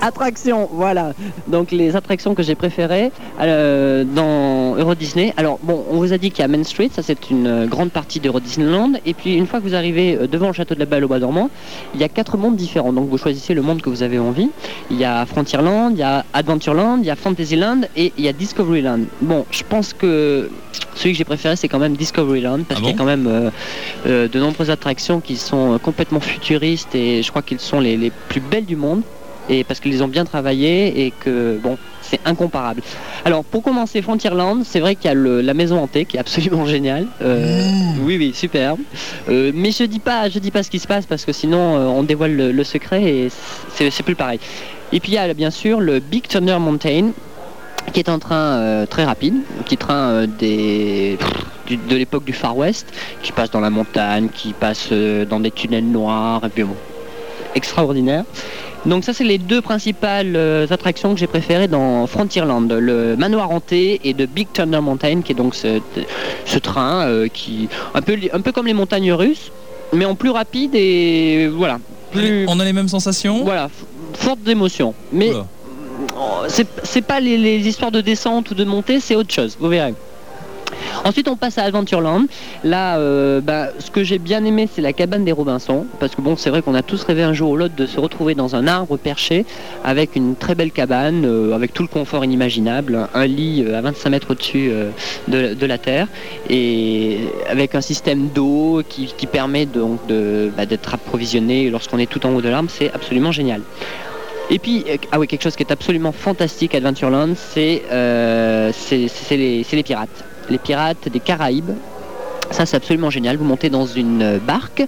attraction. Voilà. Donc les attractions que j'ai préférées euh, dans Euro Disney. Alors bon, on vous a dit qu'il y a Main Street, ça c'est une euh, grande partie d'Euro Disneyland. Et puis une fois que vous arrivez euh, devant le château de la Belle au Bois dormant, il y a quatre mondes différents. Donc vous choisissez le monde que vous avez envie. Il y a Frontierland, il y a Adventureland, il y a Fantasyland et il y a Discoveryland. Bon, je pense que celui que j'ai préféré c'est quand même Discoveryland parce Ah qu'il y a quand même euh, euh, de nombreuses attractions qui sont complètement futuristes et je crois qu'ils sont les, les plus belles du monde et parce qu'ils ont bien travaillées et que bon c'est incomparable. Alors pour commencer Frontierland, c'est vrai qu'il y a le- la maison hantée qui est absolument géniale. Euh, Oui oui superbe. Euh, mais je dis pas je dis pas ce qui se passe parce que sinon euh, on dévoile le, le secret et c'est plus pareil. Et puis il y a bien sûr le Big Thunder Mountain qui est un train très rapide, qui train des, du- de l'époque du Far West, qui passe dans la montagne, qui passe dans des tunnels noirs, et puis bon, extraordinaire. Donc ça c'est les deux principales euh, attractions que j'ai préférées dans Frontierland, le manoir hanté et de Big Thunder Mountain, qui est donc ce, ce train euh, qui un peu un peu comme les montagnes russes, mais en plus rapide et voilà. Plus, On a les mêmes sensations? Voilà, f- forte d'émotion. Mais. Oh, c'est c'est pas les, les histoires de descente ou de montée, c'est autre chose, vous verrez. Ensuite, on passe à Adventureland. Là, euh, bah, ce que j'ai bien aimé, c'est la cabane des Robinson. Parce que bon, c'est vrai qu'on a tous rêvé un jour ou l'autre de se retrouver dans un arbre perché avec une très belle cabane, euh, avec tout le confort inimaginable, un lit euh, à 25 mètres au-dessus de, la terre et avec un système d'eau qui, permet donc bah, d'être approvisionné lorsqu'on est tout en haut de l'arbre. C'est absolument génial. Et puis, ah oui, quelque chose qui est absolument fantastique à Adventureland, c'est les pirates. Les pirates des Caraïbes. Ça, c'est absolument génial. Vous montez dans une euh, barque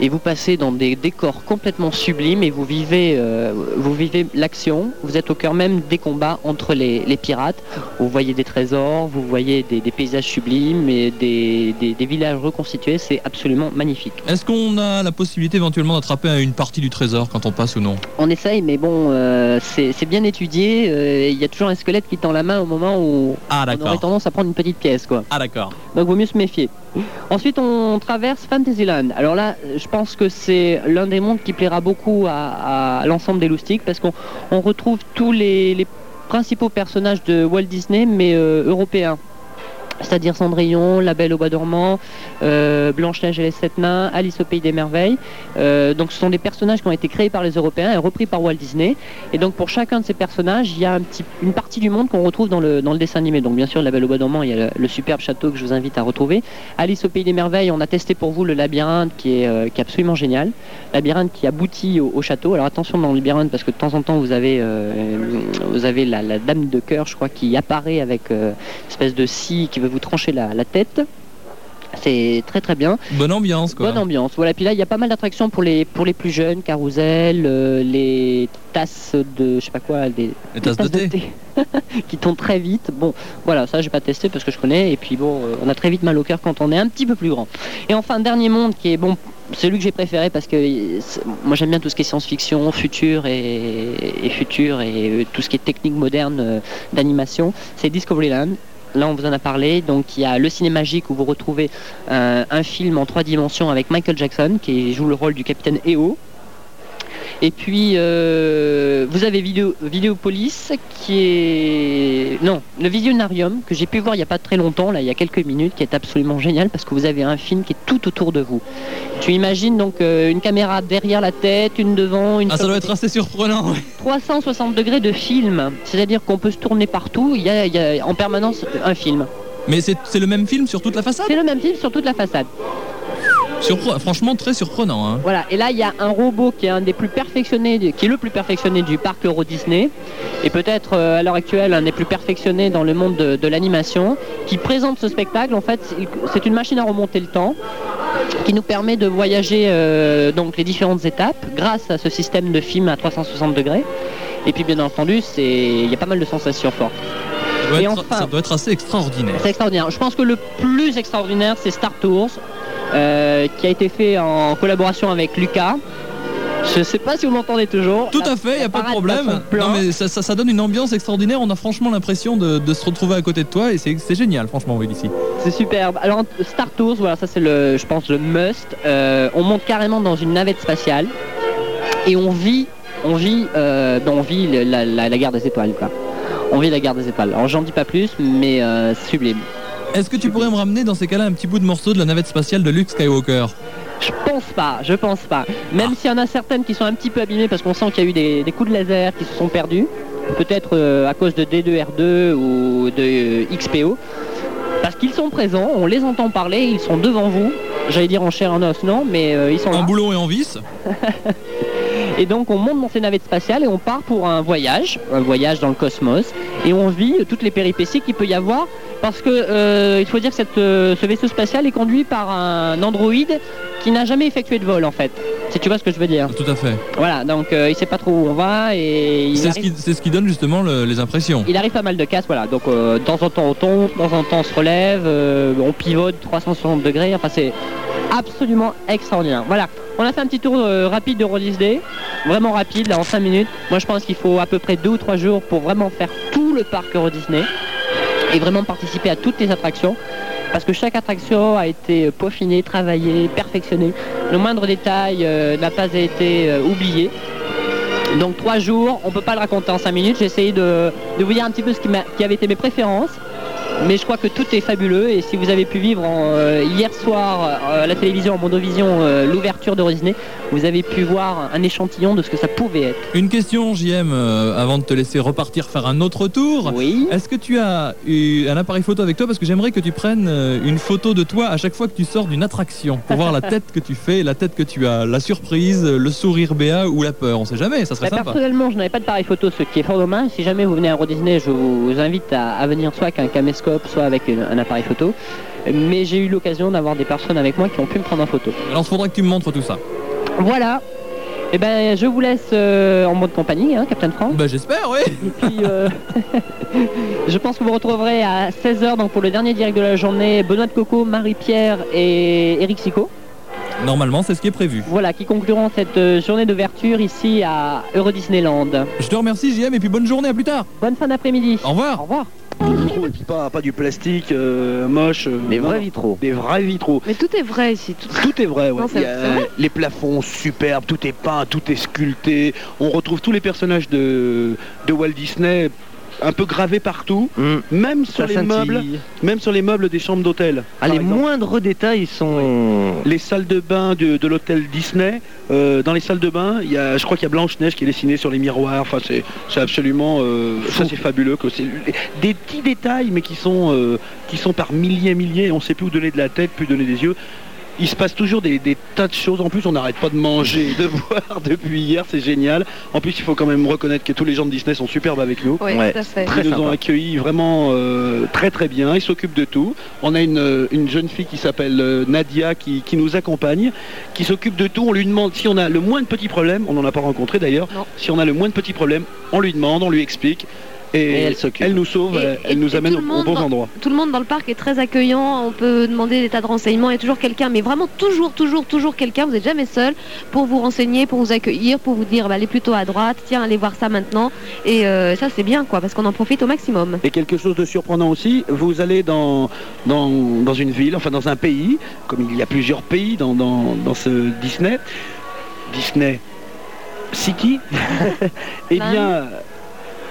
et vous passez dans des décors complètement sublimes et vous vivez, euh, vous vivez l'action. Vous êtes au cœur même des combats entre les, les pirates. Vous voyez des trésors, vous voyez des, des paysages sublimes et des, des- des villages reconstitués. C'est absolument magnifique. Est-ce qu'on a la possibilité éventuellement d'attraper une partie du trésor quand on passe ou non? On essaye, mais bon, euh, c'est bien étudié. euh, Il y a toujours un squelette qui tend la main au moment où Ah on aurait tendance à prendre une petite pièce, quoi. Ah d'accord. Donc vaut mieux se méfier. Ensuite, on traverse Fantasyland. Alors là, je pense que c'est l'un des mondes qui plaira beaucoup à, l'ensemble des loustiques parce qu'on on retrouve tous les, les principaux personnages de Walt Disney, mais euh, européens. C'est-à-dire Cendrillon, La Belle au Bois dormant, euh, Blanche-Neige et les Sept Nains, Alice au Pays des Merveilles. Euh, donc ce sont des personnages qui ont été créés par les Européens et repris par Walt Disney. Et donc pour chacun de ces personnages, il y a une partie du monde qu'on retrouve dans le, dans le dessin animé. Donc bien sûr, La Belle au Bois dormant, il y a le, superbe château que je vous invite à retrouver. Alice au Pays des Merveilles, on a testé pour vous le labyrinthe qui est, euh, qui est absolument génial. Labyrinthe qui aboutit au, au château. Alors attention dans le labyrinthe parce que de temps en temps vous avez, vous avez la, dame de cœur, je crois, qui apparaît avec une espèce de scie qui vous trancher la, la tête. C'est très très bien. Bonne ambiance quoi. Bonne ambiance. Voilà. Puis là, il y a pas mal d'attractions pour les pour les plus jeunes, carousel, euh, les tasses de je sais pas quoi, des Les tasses de thé. qui tombent très vite. Bon, voilà, ça j'ai pas testé parce que je connais. Et puis bon, euh, on a très vite mal au cœur quand on est un petit peu plus grand. Et enfin, dernier monde qui est bon. Celui que j'ai préféré parce que moi j'aime bien tout ce qui est science-fiction, futur et, et futur et euh, tout ce qui est technique moderne d'animation, c'est Discoveryland. Là, on vous en a parlé. Donc, il y a le ciné magique où vous retrouvez euh, un film en trois dimensions avec Michael Jackson qui joue le rôle du capitaine EO. Et puis, euh, vous avez Vidéo, Vidéopolis qui est... Non, le Visionarium que j'ai pu voir il n'y a pas très longtemps, là, il y a quelques minutes, qui est absolument génial parce que vous avez un film qui est tout autour de vous. Tu imagines donc euh, une caméra derrière la tête, une devant, une Ah ça doit être assez surprenant. ouais. 360 degrés de film. C'est-à-dire qu'on peut se tourner partout. Il y a, il y a en permanence un film. Mais c'est le même film sur toute la façade? C'est le même film sur toute la façade. Surpre- Franchement, très surprenant. hein. Voilà, et là il y a un robot qui est un des plus perfectionnés, du- qui est le plus perfectionné du parc Euro Disney, et peut-être euh, à l'heure actuelle un des plus perfectionnés dans le monde de, de l'animation, qui présente ce spectacle. En fait, c'est une machine à remonter le temps qui nous permet de voyager euh, donc les différentes étapes grâce à ce système de film à 360 degrés. Et puis bien entendu, c'est il y a pas mal de sensations fortes. Ça doit, être, enfin- ça doit être assez extraordinaire. C'est extraordinaire. Je pense que le plus extraordinaire, c'est Star Tours, euh, qui a été fait en collaboration avec Lucas. Je sais pas si vous m'entendez toujours. Tout à fait, il n'y a pas de problème. Non, mais ça, ça- ça donne une ambiance extraordinaire. On a franchement l'impression de, de se retrouver à côté de toi et c'est génial, franchement, oui, ici. C'est superbe. Alors Star Tours, voilà, ça c'est le, je pense le must. Euh, on monte carrément dans une navette spatiale et on vit, on vit, euh, on vit la, la- la guerre des étoiles, quoi. On vit la guerre des étoiles. Alors j'en dis pas plus, mais euh, c'est sublime. Est-ce que tu pourrais me ramener dans ces cas-là un petit bout de morceau de la navette spatiale de Luke Skywalker? Je pense pas, je pense pas. Même s'il y en a certaines qui sont un petit peu abîmées parce qu'on sent qu'il y a eu des, des coups de laser qui se sont perdus, peut-être euh, à cause de D2R2 ou de euh, XPO. Parce qu'ils sont présents, on les entend parler, ils sont devant vous. J'allais dire en chair en os, non, mais euh, ils sont là. En boulot et en vis Et donc on monte dans ces navettes spatiales et on part pour un voyage, un voyage dans le cosmos, et on vit toutes les péripéties qu'il peut y avoir, parce que euh, il faut dire que cette, euh, ce vaisseau spatial est conduit par un androïde qui n'a jamais effectué de vol en fait. Si tu vois ce que je veux dire. Tout à fait. Voilà, donc euh, il sait pas trop où on va et C'est ce, arrive, qui, c'est ce qui donne justement le- les impressions. il arrive pas mal de casse, voilà. Donc euh, de temps en temps on tombe, de temps en temps on se relève, on pivote 360 degrés, enfin c'est absolument extraordinaire. Voilà, on a fait un petit tour euh, rapide de Disney, vraiment rapide, là en 5 minutes. Moi je pense qu'il faut à peu près 2 ou 3 jours pour vraiment faire tout le parc Euro Disney et vraiment participer à toutes les attractions. Parce que chaque attraction a été peaufinée, travaillée, perfectionnée. Le moindre détail euh, n'a pas été euh, oublié. Donc trois jours, on peut pas le raconter en cinq minutes. J'ai essayé de, vous dire un petit peu ce qui avait été mes préférences. Mais je crois que tout est fabuleux et si vous avez pu vivre en, euh, hier soir euh, à la télévision en Mondovision euh, l'ouverture de Disney, vous avez pu voir un échantillon de ce que ça pouvait être. Une question, JM, avant de te laisser repartir faire un autre tour. Oui. Est-ce que tu as eu un appareil photo avec toi? Parce que j'aimerais que tu prennes une photo de toi à chaque fois que tu sors d'une attraction pour voir la tête que tu fais, la tête que tu as, la surprise, le sourire béat ou la peur. On sait jamais, ça serait Bah, sympa. personnellement, je n'avais pas de pareil photo, ce qui est fort dommage. Si jamais vous venez à Euro Disney, je vous invite à, à venir soit avec un caméscope, soit avec une- un appareil photo. Mais j'ai eu l'occasion d'avoir des personnes avec moi qui ont pu me prendre en photo. Alors il faudra que tu me montres tout ça. Voilà. Et ben, je vous laisse euh, en mode compagnie, hein, Captain France. Bah j'espère, oui. Et puis, euh, je pense que vous retrouverez à 16h donc pour le dernier direct de la journée Benoît de Coco, Marie-Pierre et Eric Sico. Normalement, c'est ce qui est prévu. Voilà, qui concluront cette euh, journée d'ouverture ici à Euro Disneyland. Je te remercie, JM, et puis bonne journée, à plus tard. Bonne fin d'après-midi. Au revoir. Au revoir. Du vitraux et puis pas, pas du plastique euh, moche. euh, Des vrais non. vitraux. Des vrais vitraux. Mais tout est vrai ici. Tout... Tout est vrai, ouais. Non, c'est- Il y a, c'est vrai les plafonds superbes, tout est peint, tout est sculpté. On retrouve tous les personnages de, de Walt Disney un peu gravés partout, Mm. même sur Ça les scintille. meubles, même sur les meubles des chambres d'hôtel. Ah, les exemple. moindres détails sont. Les salles de bain de, de l'hôtel Disney, euh, dans les salles de bain, il y a, je crois qu'il y a Blanche-Neige qui est dessinée sur les miroirs. Enfin, c'est c'est absolument. euh, ça, c'est fabuleux. que c'est- Des petits détails, mais qui sont, euh, qui sont par milliers et milliers. On ne sait plus où donner de la tête, plus donner des yeux. Il se passe toujours des, des tas de choses. En plus, on n'arrête pas de manger et de boire depuis hier. C'est génial. En plus, il faut quand même reconnaître que tous les gens de Disney sont superbes avec nous. Oui, Ouais. tout à fait. Très Ils nous ont accueillis vraiment euh, très très bien, ils s'occupent de tout. On a une, euh, une jeune fille qui s'appelle euh, Nadia qui, qui nous accompagne, qui s'occupe de tout. On lui demande si on a le moins de petits problèmes, on n'en a pas rencontré d'ailleurs, si on a le moins de petits problèmes, on lui demande, on lui explique. Et, Et elle nous sauve, Et- elle, et- nous et amène bons dans- endroits. Tout le monde dans le parc est très accueillant. On peut demander des tas de renseignements. Il y a toujours quelqu'un, mais vraiment toujours, toujours, toujours quelqu'un. Vous n'êtes jamais seul pour vous renseigner, pour vous accueillir, pour vous dire bah, allez plutôt à droite, tiens, allez voir ça maintenant. Et euh, ça, c'est bien, quoi, parce qu'on en profite au maximum. Et quelque chose de surprenant aussi, vous allez dans, dans, dans une ville, enfin dans un pays, comme il y a plusieurs pays dans, dans, dans ce Disney, Disney City, eh Land. bien,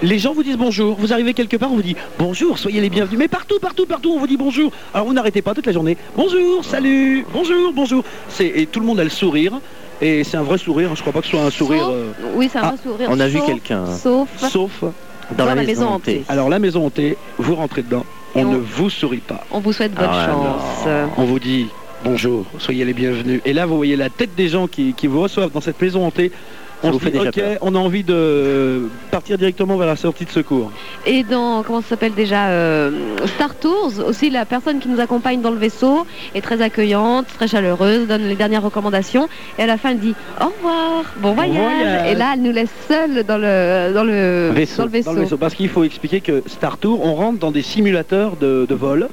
les gens vous disent bonjour. Vous arrivez quelque part, on vous dit bonjour, soyez les bienvenus. Mais partout, partout, partout, on vous dit bonjour. Alors vous n'arrêtez pas toute la journée. Bonjour, salut, bonjour, bonjour. C'est- Et tout le monde a le sourire. Et c'est un vrai sourire, je crois pas que ce soit un sourire... Sauf- euh, Oui, c'est un Ah, vrai sourire. on a vu quelqu'un. Sauf Sauf Dans, la, maison hantée. Alors la maison hantée, vous rentrez dedans, on ne vous sourit pas. On vous souhaite bonne Ah, chance. On vous dit bonjour, soyez les bienvenus. Et là, vous voyez la tête des gens qui, qui vous reçoivent dans cette maison hantée. On se fait dit, ok, peur. on a envie de partir directement vers la sortie de secours. Et dans, comment ça s'appelle déjà, euh, Star Tours, aussi la personne qui nous accompagne dans le vaisseau est très accueillante, très chaleureuse, donne les dernières recommandations. Et à la fin, elle dit au revoir, bon voyage. voyage. Et là, elle nous laisse seuls dans le, dans le Dans le vaisseau. Dans le vaisseau. Parce qu'il faut expliquer que Star Tour, on rentre dans des simulateurs de, de vol.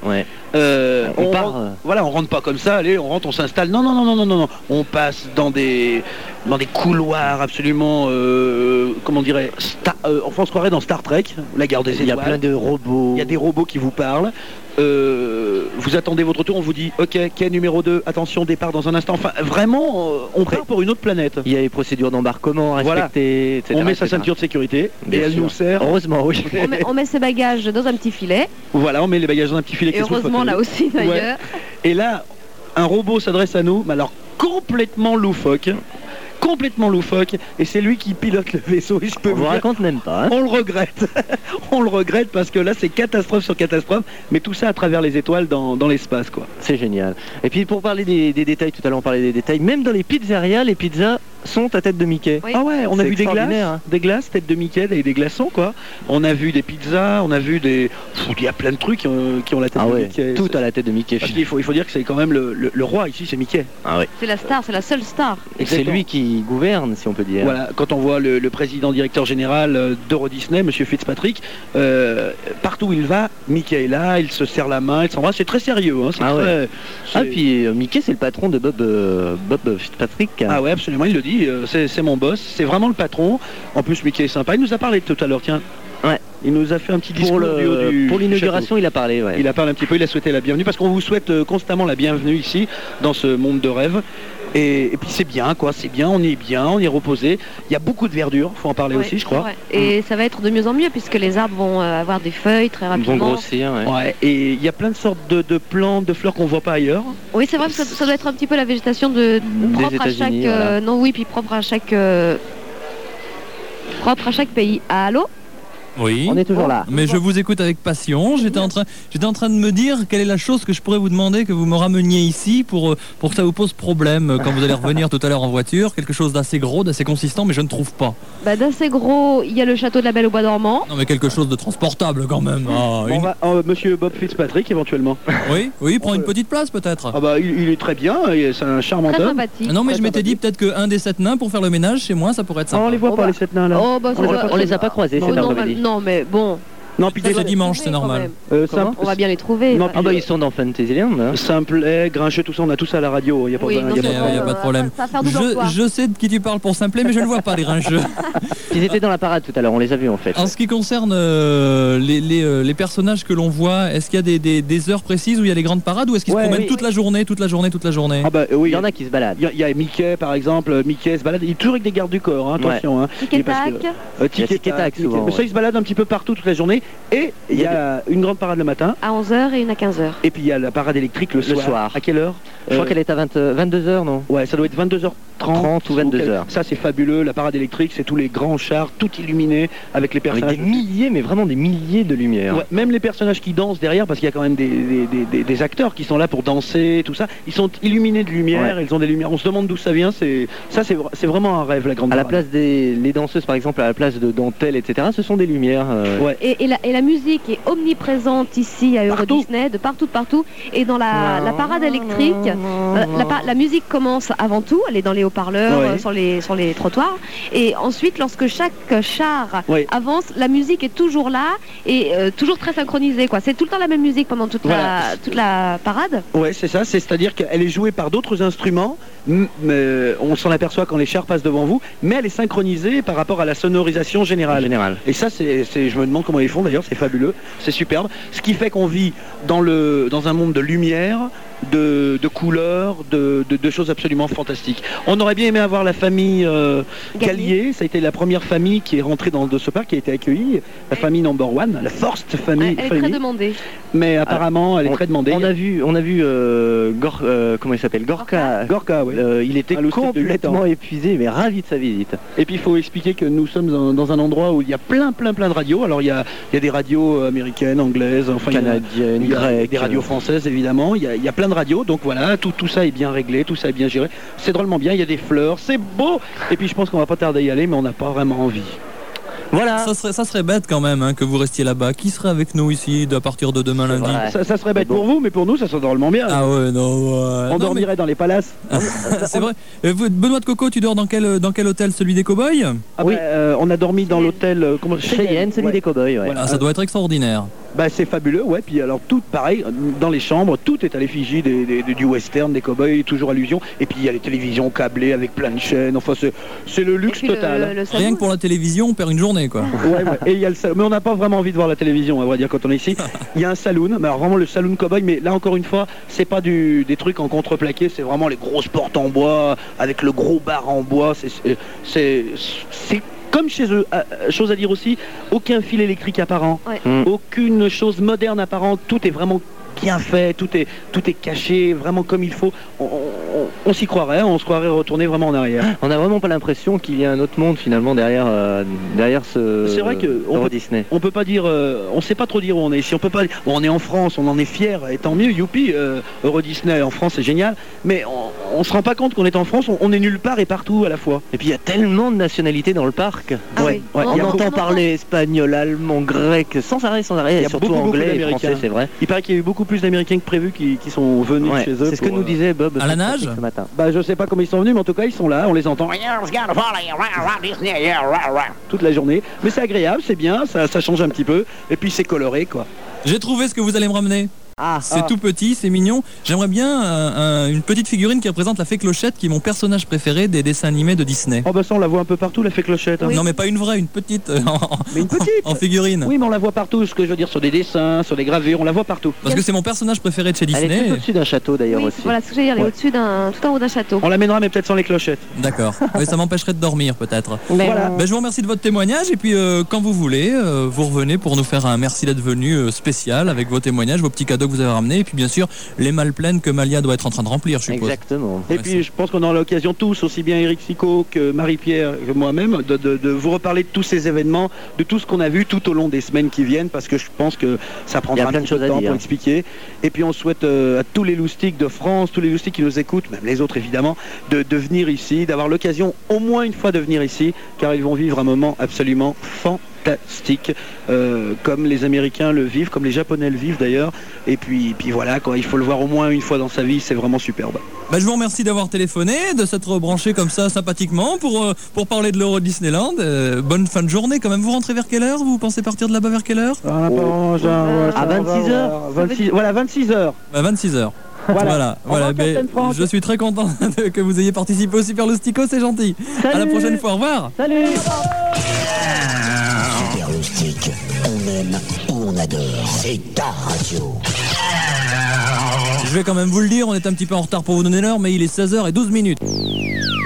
Euh, On on part, rentre- euh. Voilà, on rentre pas comme ça, allez, on rentre, on s'installe. Non, non, non, non, non, non, non. On passe dans des, dans des couloirs absolument, euh, comment on dirait, Star- euh, on se croirait dans Star Trek, la guerre des Il y a étoiles. plein de robots. Il y a des robots qui vous parlent. Euh, vous attendez votre tour, on vous dit ok, quai numéro 2, attention, départ dans un instant. Enfin, vraiment, euh, on part pour une autre planète. Il y a les procédures d'embarquement à Voilà. respecter, etc., On met sa ceinture de sécurité et Bien elle sûr. nous sert. Heureusement, oui. On met, on met ses bagages dans un petit filet. Voilà, on met les bagages dans un petit filet. Et heureusement, là aussi, d'ailleurs. Ouais. Et là, un robot s'adresse à nous, mais alors complètement loufoque. Complètement loufoque. Et c'est lui qui pilote le vaisseau. Et je peux On vous raconte même pas. hein. On le regrette. on le regrette parce que là, c'est catastrophe sur catastrophe. Mais tout ça à travers les étoiles dans, dans l'espace, quoi. C'est génial. Et puis pour parler des, des détails, tout à l'heure on parlait des détails, même dans les pizzerias, les pizzas sont à tête de Mickey. Ah ouais, on a vu des glaces, hein. des glaces, tête de Mickey et des glaçons quoi. On a vu des pizzas, on a vu des, il y a plein de trucs qui ont, qui ont la tête Ah de ouais, Mickey. tout à la tête de Mickey. Parce qu'il faut, il faut dire que c'est quand même le, le- le roi ici, c'est Mickey. Ah ouais. C'est la star, c'est la seule star. Et c'est lui qui gouverne, si on peut dire. Voilà, quand on voit le, le président directeur général euh, d'Euro Disney, Monsieur Fitzpatrick, euh, partout où il va, Mickey est là, il se serre la main, il s'embrasse, c'est très sérieux. Hein, c'est Ah ouais. Ah puis euh, Mickey c'est le patron de Bob, euh, Bob Fitzpatrick. Ah ouais, absolument, il le dit, euh, c'est mon boss, c'est vraiment le patron. En plus, Mickey est sympa, il nous a parlé tout à l'heure, tiens. Ouais. Il nous a fait un petit discours Pour, le, du pour l'inauguration, il a parlé. Ouais. Il a parlé un petit peu, il a souhaité la bienvenue parce qu'on vous souhaite euh, constamment la bienvenue ici dans ce monde de rêve. Et, et puis c'est bien, quoi, c'est bien, on est bien, on est reposé. Il y a beaucoup de verdure, faut en parler Ouais, aussi, je crois. Et ça va être de mieux en mieux puisque les arbres vont euh, avoir des feuilles très Ils vont rapidement. grossir. Ouais. Ouais, et il y a plein de sortes de, de plantes, de fleurs qu'on voit pas ailleurs. Oui, c'est vrai, parce que ça, ça doit être un petit peu la végétation de propre à chaque. Euh, voilà. Non, oui, puis propre à chaque. euh, propre à chaque pays. Allô? Oui. On est toujours là. Mais je vous écoute avec passion. J'étais en train, j'étais en train de me dire quelle est la chose que je pourrais vous demander que vous me rameniez ici pour, euh, pour que ça vous pose problème euh, quand vous allez revenir tout à l'heure en voiture. Quelque chose d'assez gros, d'assez consistant, mais je ne trouve pas. bah, D'assez gros, il y a le château de la Belle au Bois dormant. Non, mais quelque chose de transportable quand même. Ah, On une- va, euh, Monsieur Bob Fitzpatrick éventuellement. Oui, oui, prends une petite place peut-être. Ah bah il, il est très bien, c'est un charmant Très homme. sympathique. Ah non, mais très je m'étais dit peut-être qu'un des sept nains pour faire le ménage chez moi, ça pourrait être Ah, sympa. on les voit Oh pas bah- les sept nains là. Oh, bah, On, les a, on les a pas croisés, Oh, c'est non, normal. mais- non, mais bon. Non, puis C'est dimanche, c'est normal. euh, simple, On va bien les trouver. Non, Enfin, Ah bah ils sont dans Fantasyland. Hein. Simplet, grincheux, tout ça, on a tout ça à la radio. Il y a pas Oui, besoin- non, il y a Il pas n'y a, y a pas de problème. Ça. Je, je sais de qui tu parles pour simpler, mais je ne vois pas les grincheux. Ils étaient dans la parade tout à l'heure, on les a vus en fait. En ce qui concerne euh, les, les, euh, les personnages que l'on voit, est-ce qu'il y a des, des- des heures précises où il y a les grandes parades ou est-ce qu'ils Ouais, se promènent oui. toute la journée, toute la journée, toute la journée? Ah bah euh, oui. Il y en a qui se baladent. Il y, a- Mickey par exemple, Mickey se balade, il est toujours avec des gardes du corps, hein, attention. Hein. Tic Et tac. Euh, tic et souvent, Mais ça il se balade un petit peu partout toute la journée. Et il y a une grande parade le matin, À 11h et une à 15h. et puis il y a la parade électrique le Le soir. soir. À quelle heure Je crois Euh, qu'elle est à 20, 22h, non Ouais, ça doit être 22h30. 30 ou 22h. Ça c'est fabuleux, la parade électrique, c'est tous les grands chars, tout illuminés avec les Avec personnages. des milliers, mais vraiment des milliers de lumières. Ouais, même les personnages qui dansent derrière, parce qu'il y a quand même des, des- des- des- des acteurs qui sont là pour danser, tout ça, ils sont illuminés de lumière, ils ont des lumières. On se demande d'où ça vient. C'est ça, c'est vra- c'est vraiment un rêve, la grande. À la parade. place des les danseuses, par exemple, à la place de dentelles, etc., ce sont des lumières. euh, Ouais. Et, et la, et la musique est omniprésente ici à Euro Partout. Disney, de partout, de partout. Et dans la, la parade électrique, euh, la, musique commence avant tout, elle est dans les haut-parleurs, euh, sur, les, sur les trottoirs. Et ensuite, lorsque chaque char avance, la musique est toujours là et euh, toujours très synchronisée. quoi. C'est tout le temps la même musique pendant toute, Voilà. la, toute la parade. Ouais, c'est ça. C'est- C'est-à-dire qu'elle est jouée par d'autres instruments. m- mais on s'en aperçoit quand les chars passent devant vous, mais elle est synchronisée par rapport à la sonorisation générale. général. Et ça, c'est, c'est- je me demande comment ils font d'ailleurs, c'est fabuleux, c'est superbe. Ce qui fait qu'on vit dans, un monde de lumière de, de couleurs, de, de- de choses absolument fantastiques. On aurait bien aimé avoir la famille euh, Gallier, ça a été la première famille qui est rentrée dans de ce parc, qui a été accueillie, la famille number one, la Forst famille. Elle est très demandée. Mais apparemment, elle est on, très demandée. On a vu, on a vu euh, Gor- euh, comment il s'appelle Gorka. Gorka, oui. Euh, il était complètement épuisé, mais ravi de sa visite. Et puis il faut expliquer que nous sommes dans, dans un endroit où il y a plein, plein, plein de radios. Alors il y a, il y a des radios américaines, anglaises, enfin Canadiennes, grecques. des radios françaises évidemment. Il y a, il y a plein de radios. Donc voilà, tout, tout ça est bien réglé, tout ça est bien géré. C'est drôlement bien. Il y a des fleurs, c'est beau. Et puis je pense qu'on va pas tarder à y aller, mais on n'a pas vraiment envie. Voilà. Ça serait, ça serait bête quand même hein, que vous restiez là-bas. Qui serait avec nous ici à partir de demain lundi Ça, ça serait bête pour vous, mais pour nous, ça serait drôlement bien. Ah ouais, non, ouais. on Non, dormirait dans les palaces. C'est vrai. Euh, vous- Benoît de Coco, tu dors dans quel, dans quel hôtel Celui des cowboys? Ah bah, euh, on a dormi dans l'hôtel euh, comment- Cheyenne, celui ouais. des cow-boys, ouais. Voilà. Ah, ça doit être extraordinaire. Bah, c'est fabuleux, ouais. Puis alors tout pareil, dans les chambres, tout est à l'effigie des- des- des- du western, des cowboys, toujours allusion. Et puis il y a les télévisions câblées avec plein de chaînes. Enfin, c'est c'est le luxe le- total. le Rien que pour la télévision, on perd une journée, quoi. Ouais, ouais. Et il y a le salon. Mais on n'a pas vraiment envie de voir la télévision, à vrai dire, quand on est ici. Il y a un saloon, mais alors vraiment le saloon cowboy. Mais là, encore une fois, c'est pas du, des trucs en contreplaqué, c'est vraiment les grosses portes en bois, avec le gros bar en bois. C'est comme chez eux. Ah, euh, chose à dire aussi, aucun fil électrique apparent, Ouais. Mm. aucune chose moderne apparente. Tout est vraiment bien fait, tout est, tout est caché, vraiment comme il faut. On, on- on s'y croirait, on se croirait retourner vraiment en arrière. On n'a vraiment pas l'impression qu'il y a un autre monde finalement derrière, euh, derrière ce. C'est vrai que on Euro peut, Disney. on peut pas dire, euh, on sait pas trop dire où on est. Si on peut pas, bon, on est en France, on en est fier, et tant mieux, youpi, euh, Euro Disney en France c'est génial. Mais on, on se rend pas compte qu'on est en France, on, on est nulle part et partout à la fois. Et puis il y a tellement de nationalités dans le parc. Ah Ouais, oui. ouais, On entend parler espagnol, allemand, grec, sans arrêt, sans arrêt, Il y et a surtout beaucoup, beaucoup anglais et français, c'est vrai. Il paraît qu'il y a eu beaucoup plus d'Américains que prévu qui, qui sont venus Ouais, chez eux. c'est ce que nous euh, disait Bob À la nage ce matin. Bah je sais pas comment ils sont venus, mais en tout cas ils sont là, on les entend toute la journée. Mais c'est agréable, c'est bien, ça, ça change un petit peu. Et puis c'est coloré quoi. J'ai trouvé ce que vous allez me ramener. Ah, C'est tout petit, c'est mignon. J'aimerais bien euh, un- une petite figurine qui représente la fée Clochette, qui est mon personnage préféré des dessins animés de Disney. Oh bah ça on la voit un peu partout, la fée clochette. hein. Non mais pas une vraie, une petite euh, en, Mais une petite en figurine. Oui mais on la voit partout, ce que je veux dire, sur des dessins, sur des gravures, on la voit partout. Parce que c'est mon personnage préféré de chez Elle est Disney. au-dessus d'un château d'ailleurs Oui, aussi. voilà ce que j'allais dire, elle est Ouais. au-dessus d'un, tout en haut d'un château. On l'amènera mais peut-être sans les clochettes. D'accord. Oui, ça m'empêcherait de dormir peut-être. Voilà. Ben, je vous remercie de votre témoignage et puis euh, quand vous voulez, euh, vous revenez pour nous faire un merci d'être venu euh, spécial avec vos témoignages, vos petits cadeaux que vous avez ramenés et puis bien sûr les malles pleines que Malia doit être en train de remplir, je suppose. Exactement. Et Ouais, puis je pense qu'on aura l'occasion tous, aussi bien Eric Sico que Marie-Pierre que moi-même, de, de- de vous reparler de tous ces événements, de tout ce qu'on a vu tout au long des semaines qui viennent, parce que je pense que ça prendra un plein petit de peu de temps dire. pour expliquer. Et puis on souhaite euh, à tous les loustiques de France, tous les loustiques qui nous écoutent, même les autres évidemment, de, de venir ici, d'avoir l'occasion au moins une fois de venir ici, car ils vont vivre un moment absolument fantastique, euh, comme les Américains le vivent, comme les Japonais le vivent d'ailleurs. Et puis, puis voilà, quoi, il faut le voir au moins une fois dans sa vie, c'est vraiment superbe. Ben, je vous remercie d'avoir téléphoné, de s'être branché comme ça sympathiquement pour, euh, pour parler de l'Euro Disneyland. Euh, bonne fin de journée quand même. Vous rentrez vers quelle heure? Vous pensez partir de là-bas vers quelle heure? Ah, ouais, À ça, on va 26 heures. voir. 26 Voilà, 26 heures. À 26 heures. Voilà. Voilà, ben, je suis très content de- que vous ayez participé au Super Loustico, c'est gentil. À la prochaine fois, au revoir. Salut On aime ou on adore. C'est ta radio. Je vais quand même vous le dire, on est un petit peu en retard pour vous donner l'heure, mais il est 16h12 minutes. Voilà un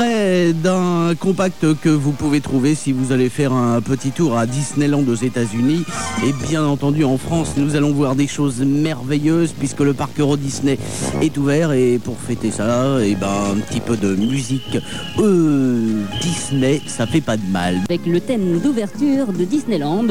d'un compact que vous pouvez trouver si vous allez faire un petit tour à Disneyland aux États-Unis. Et bien entendu, en France, nous allons voir des choses merveilleuses puisque le parc Euro Disney est ouvert. Et pour fêter ça, et ben, un petit peu de musique euh, Disney, ça fait pas de mal. Avec le thème d'ouverture de Disneyland.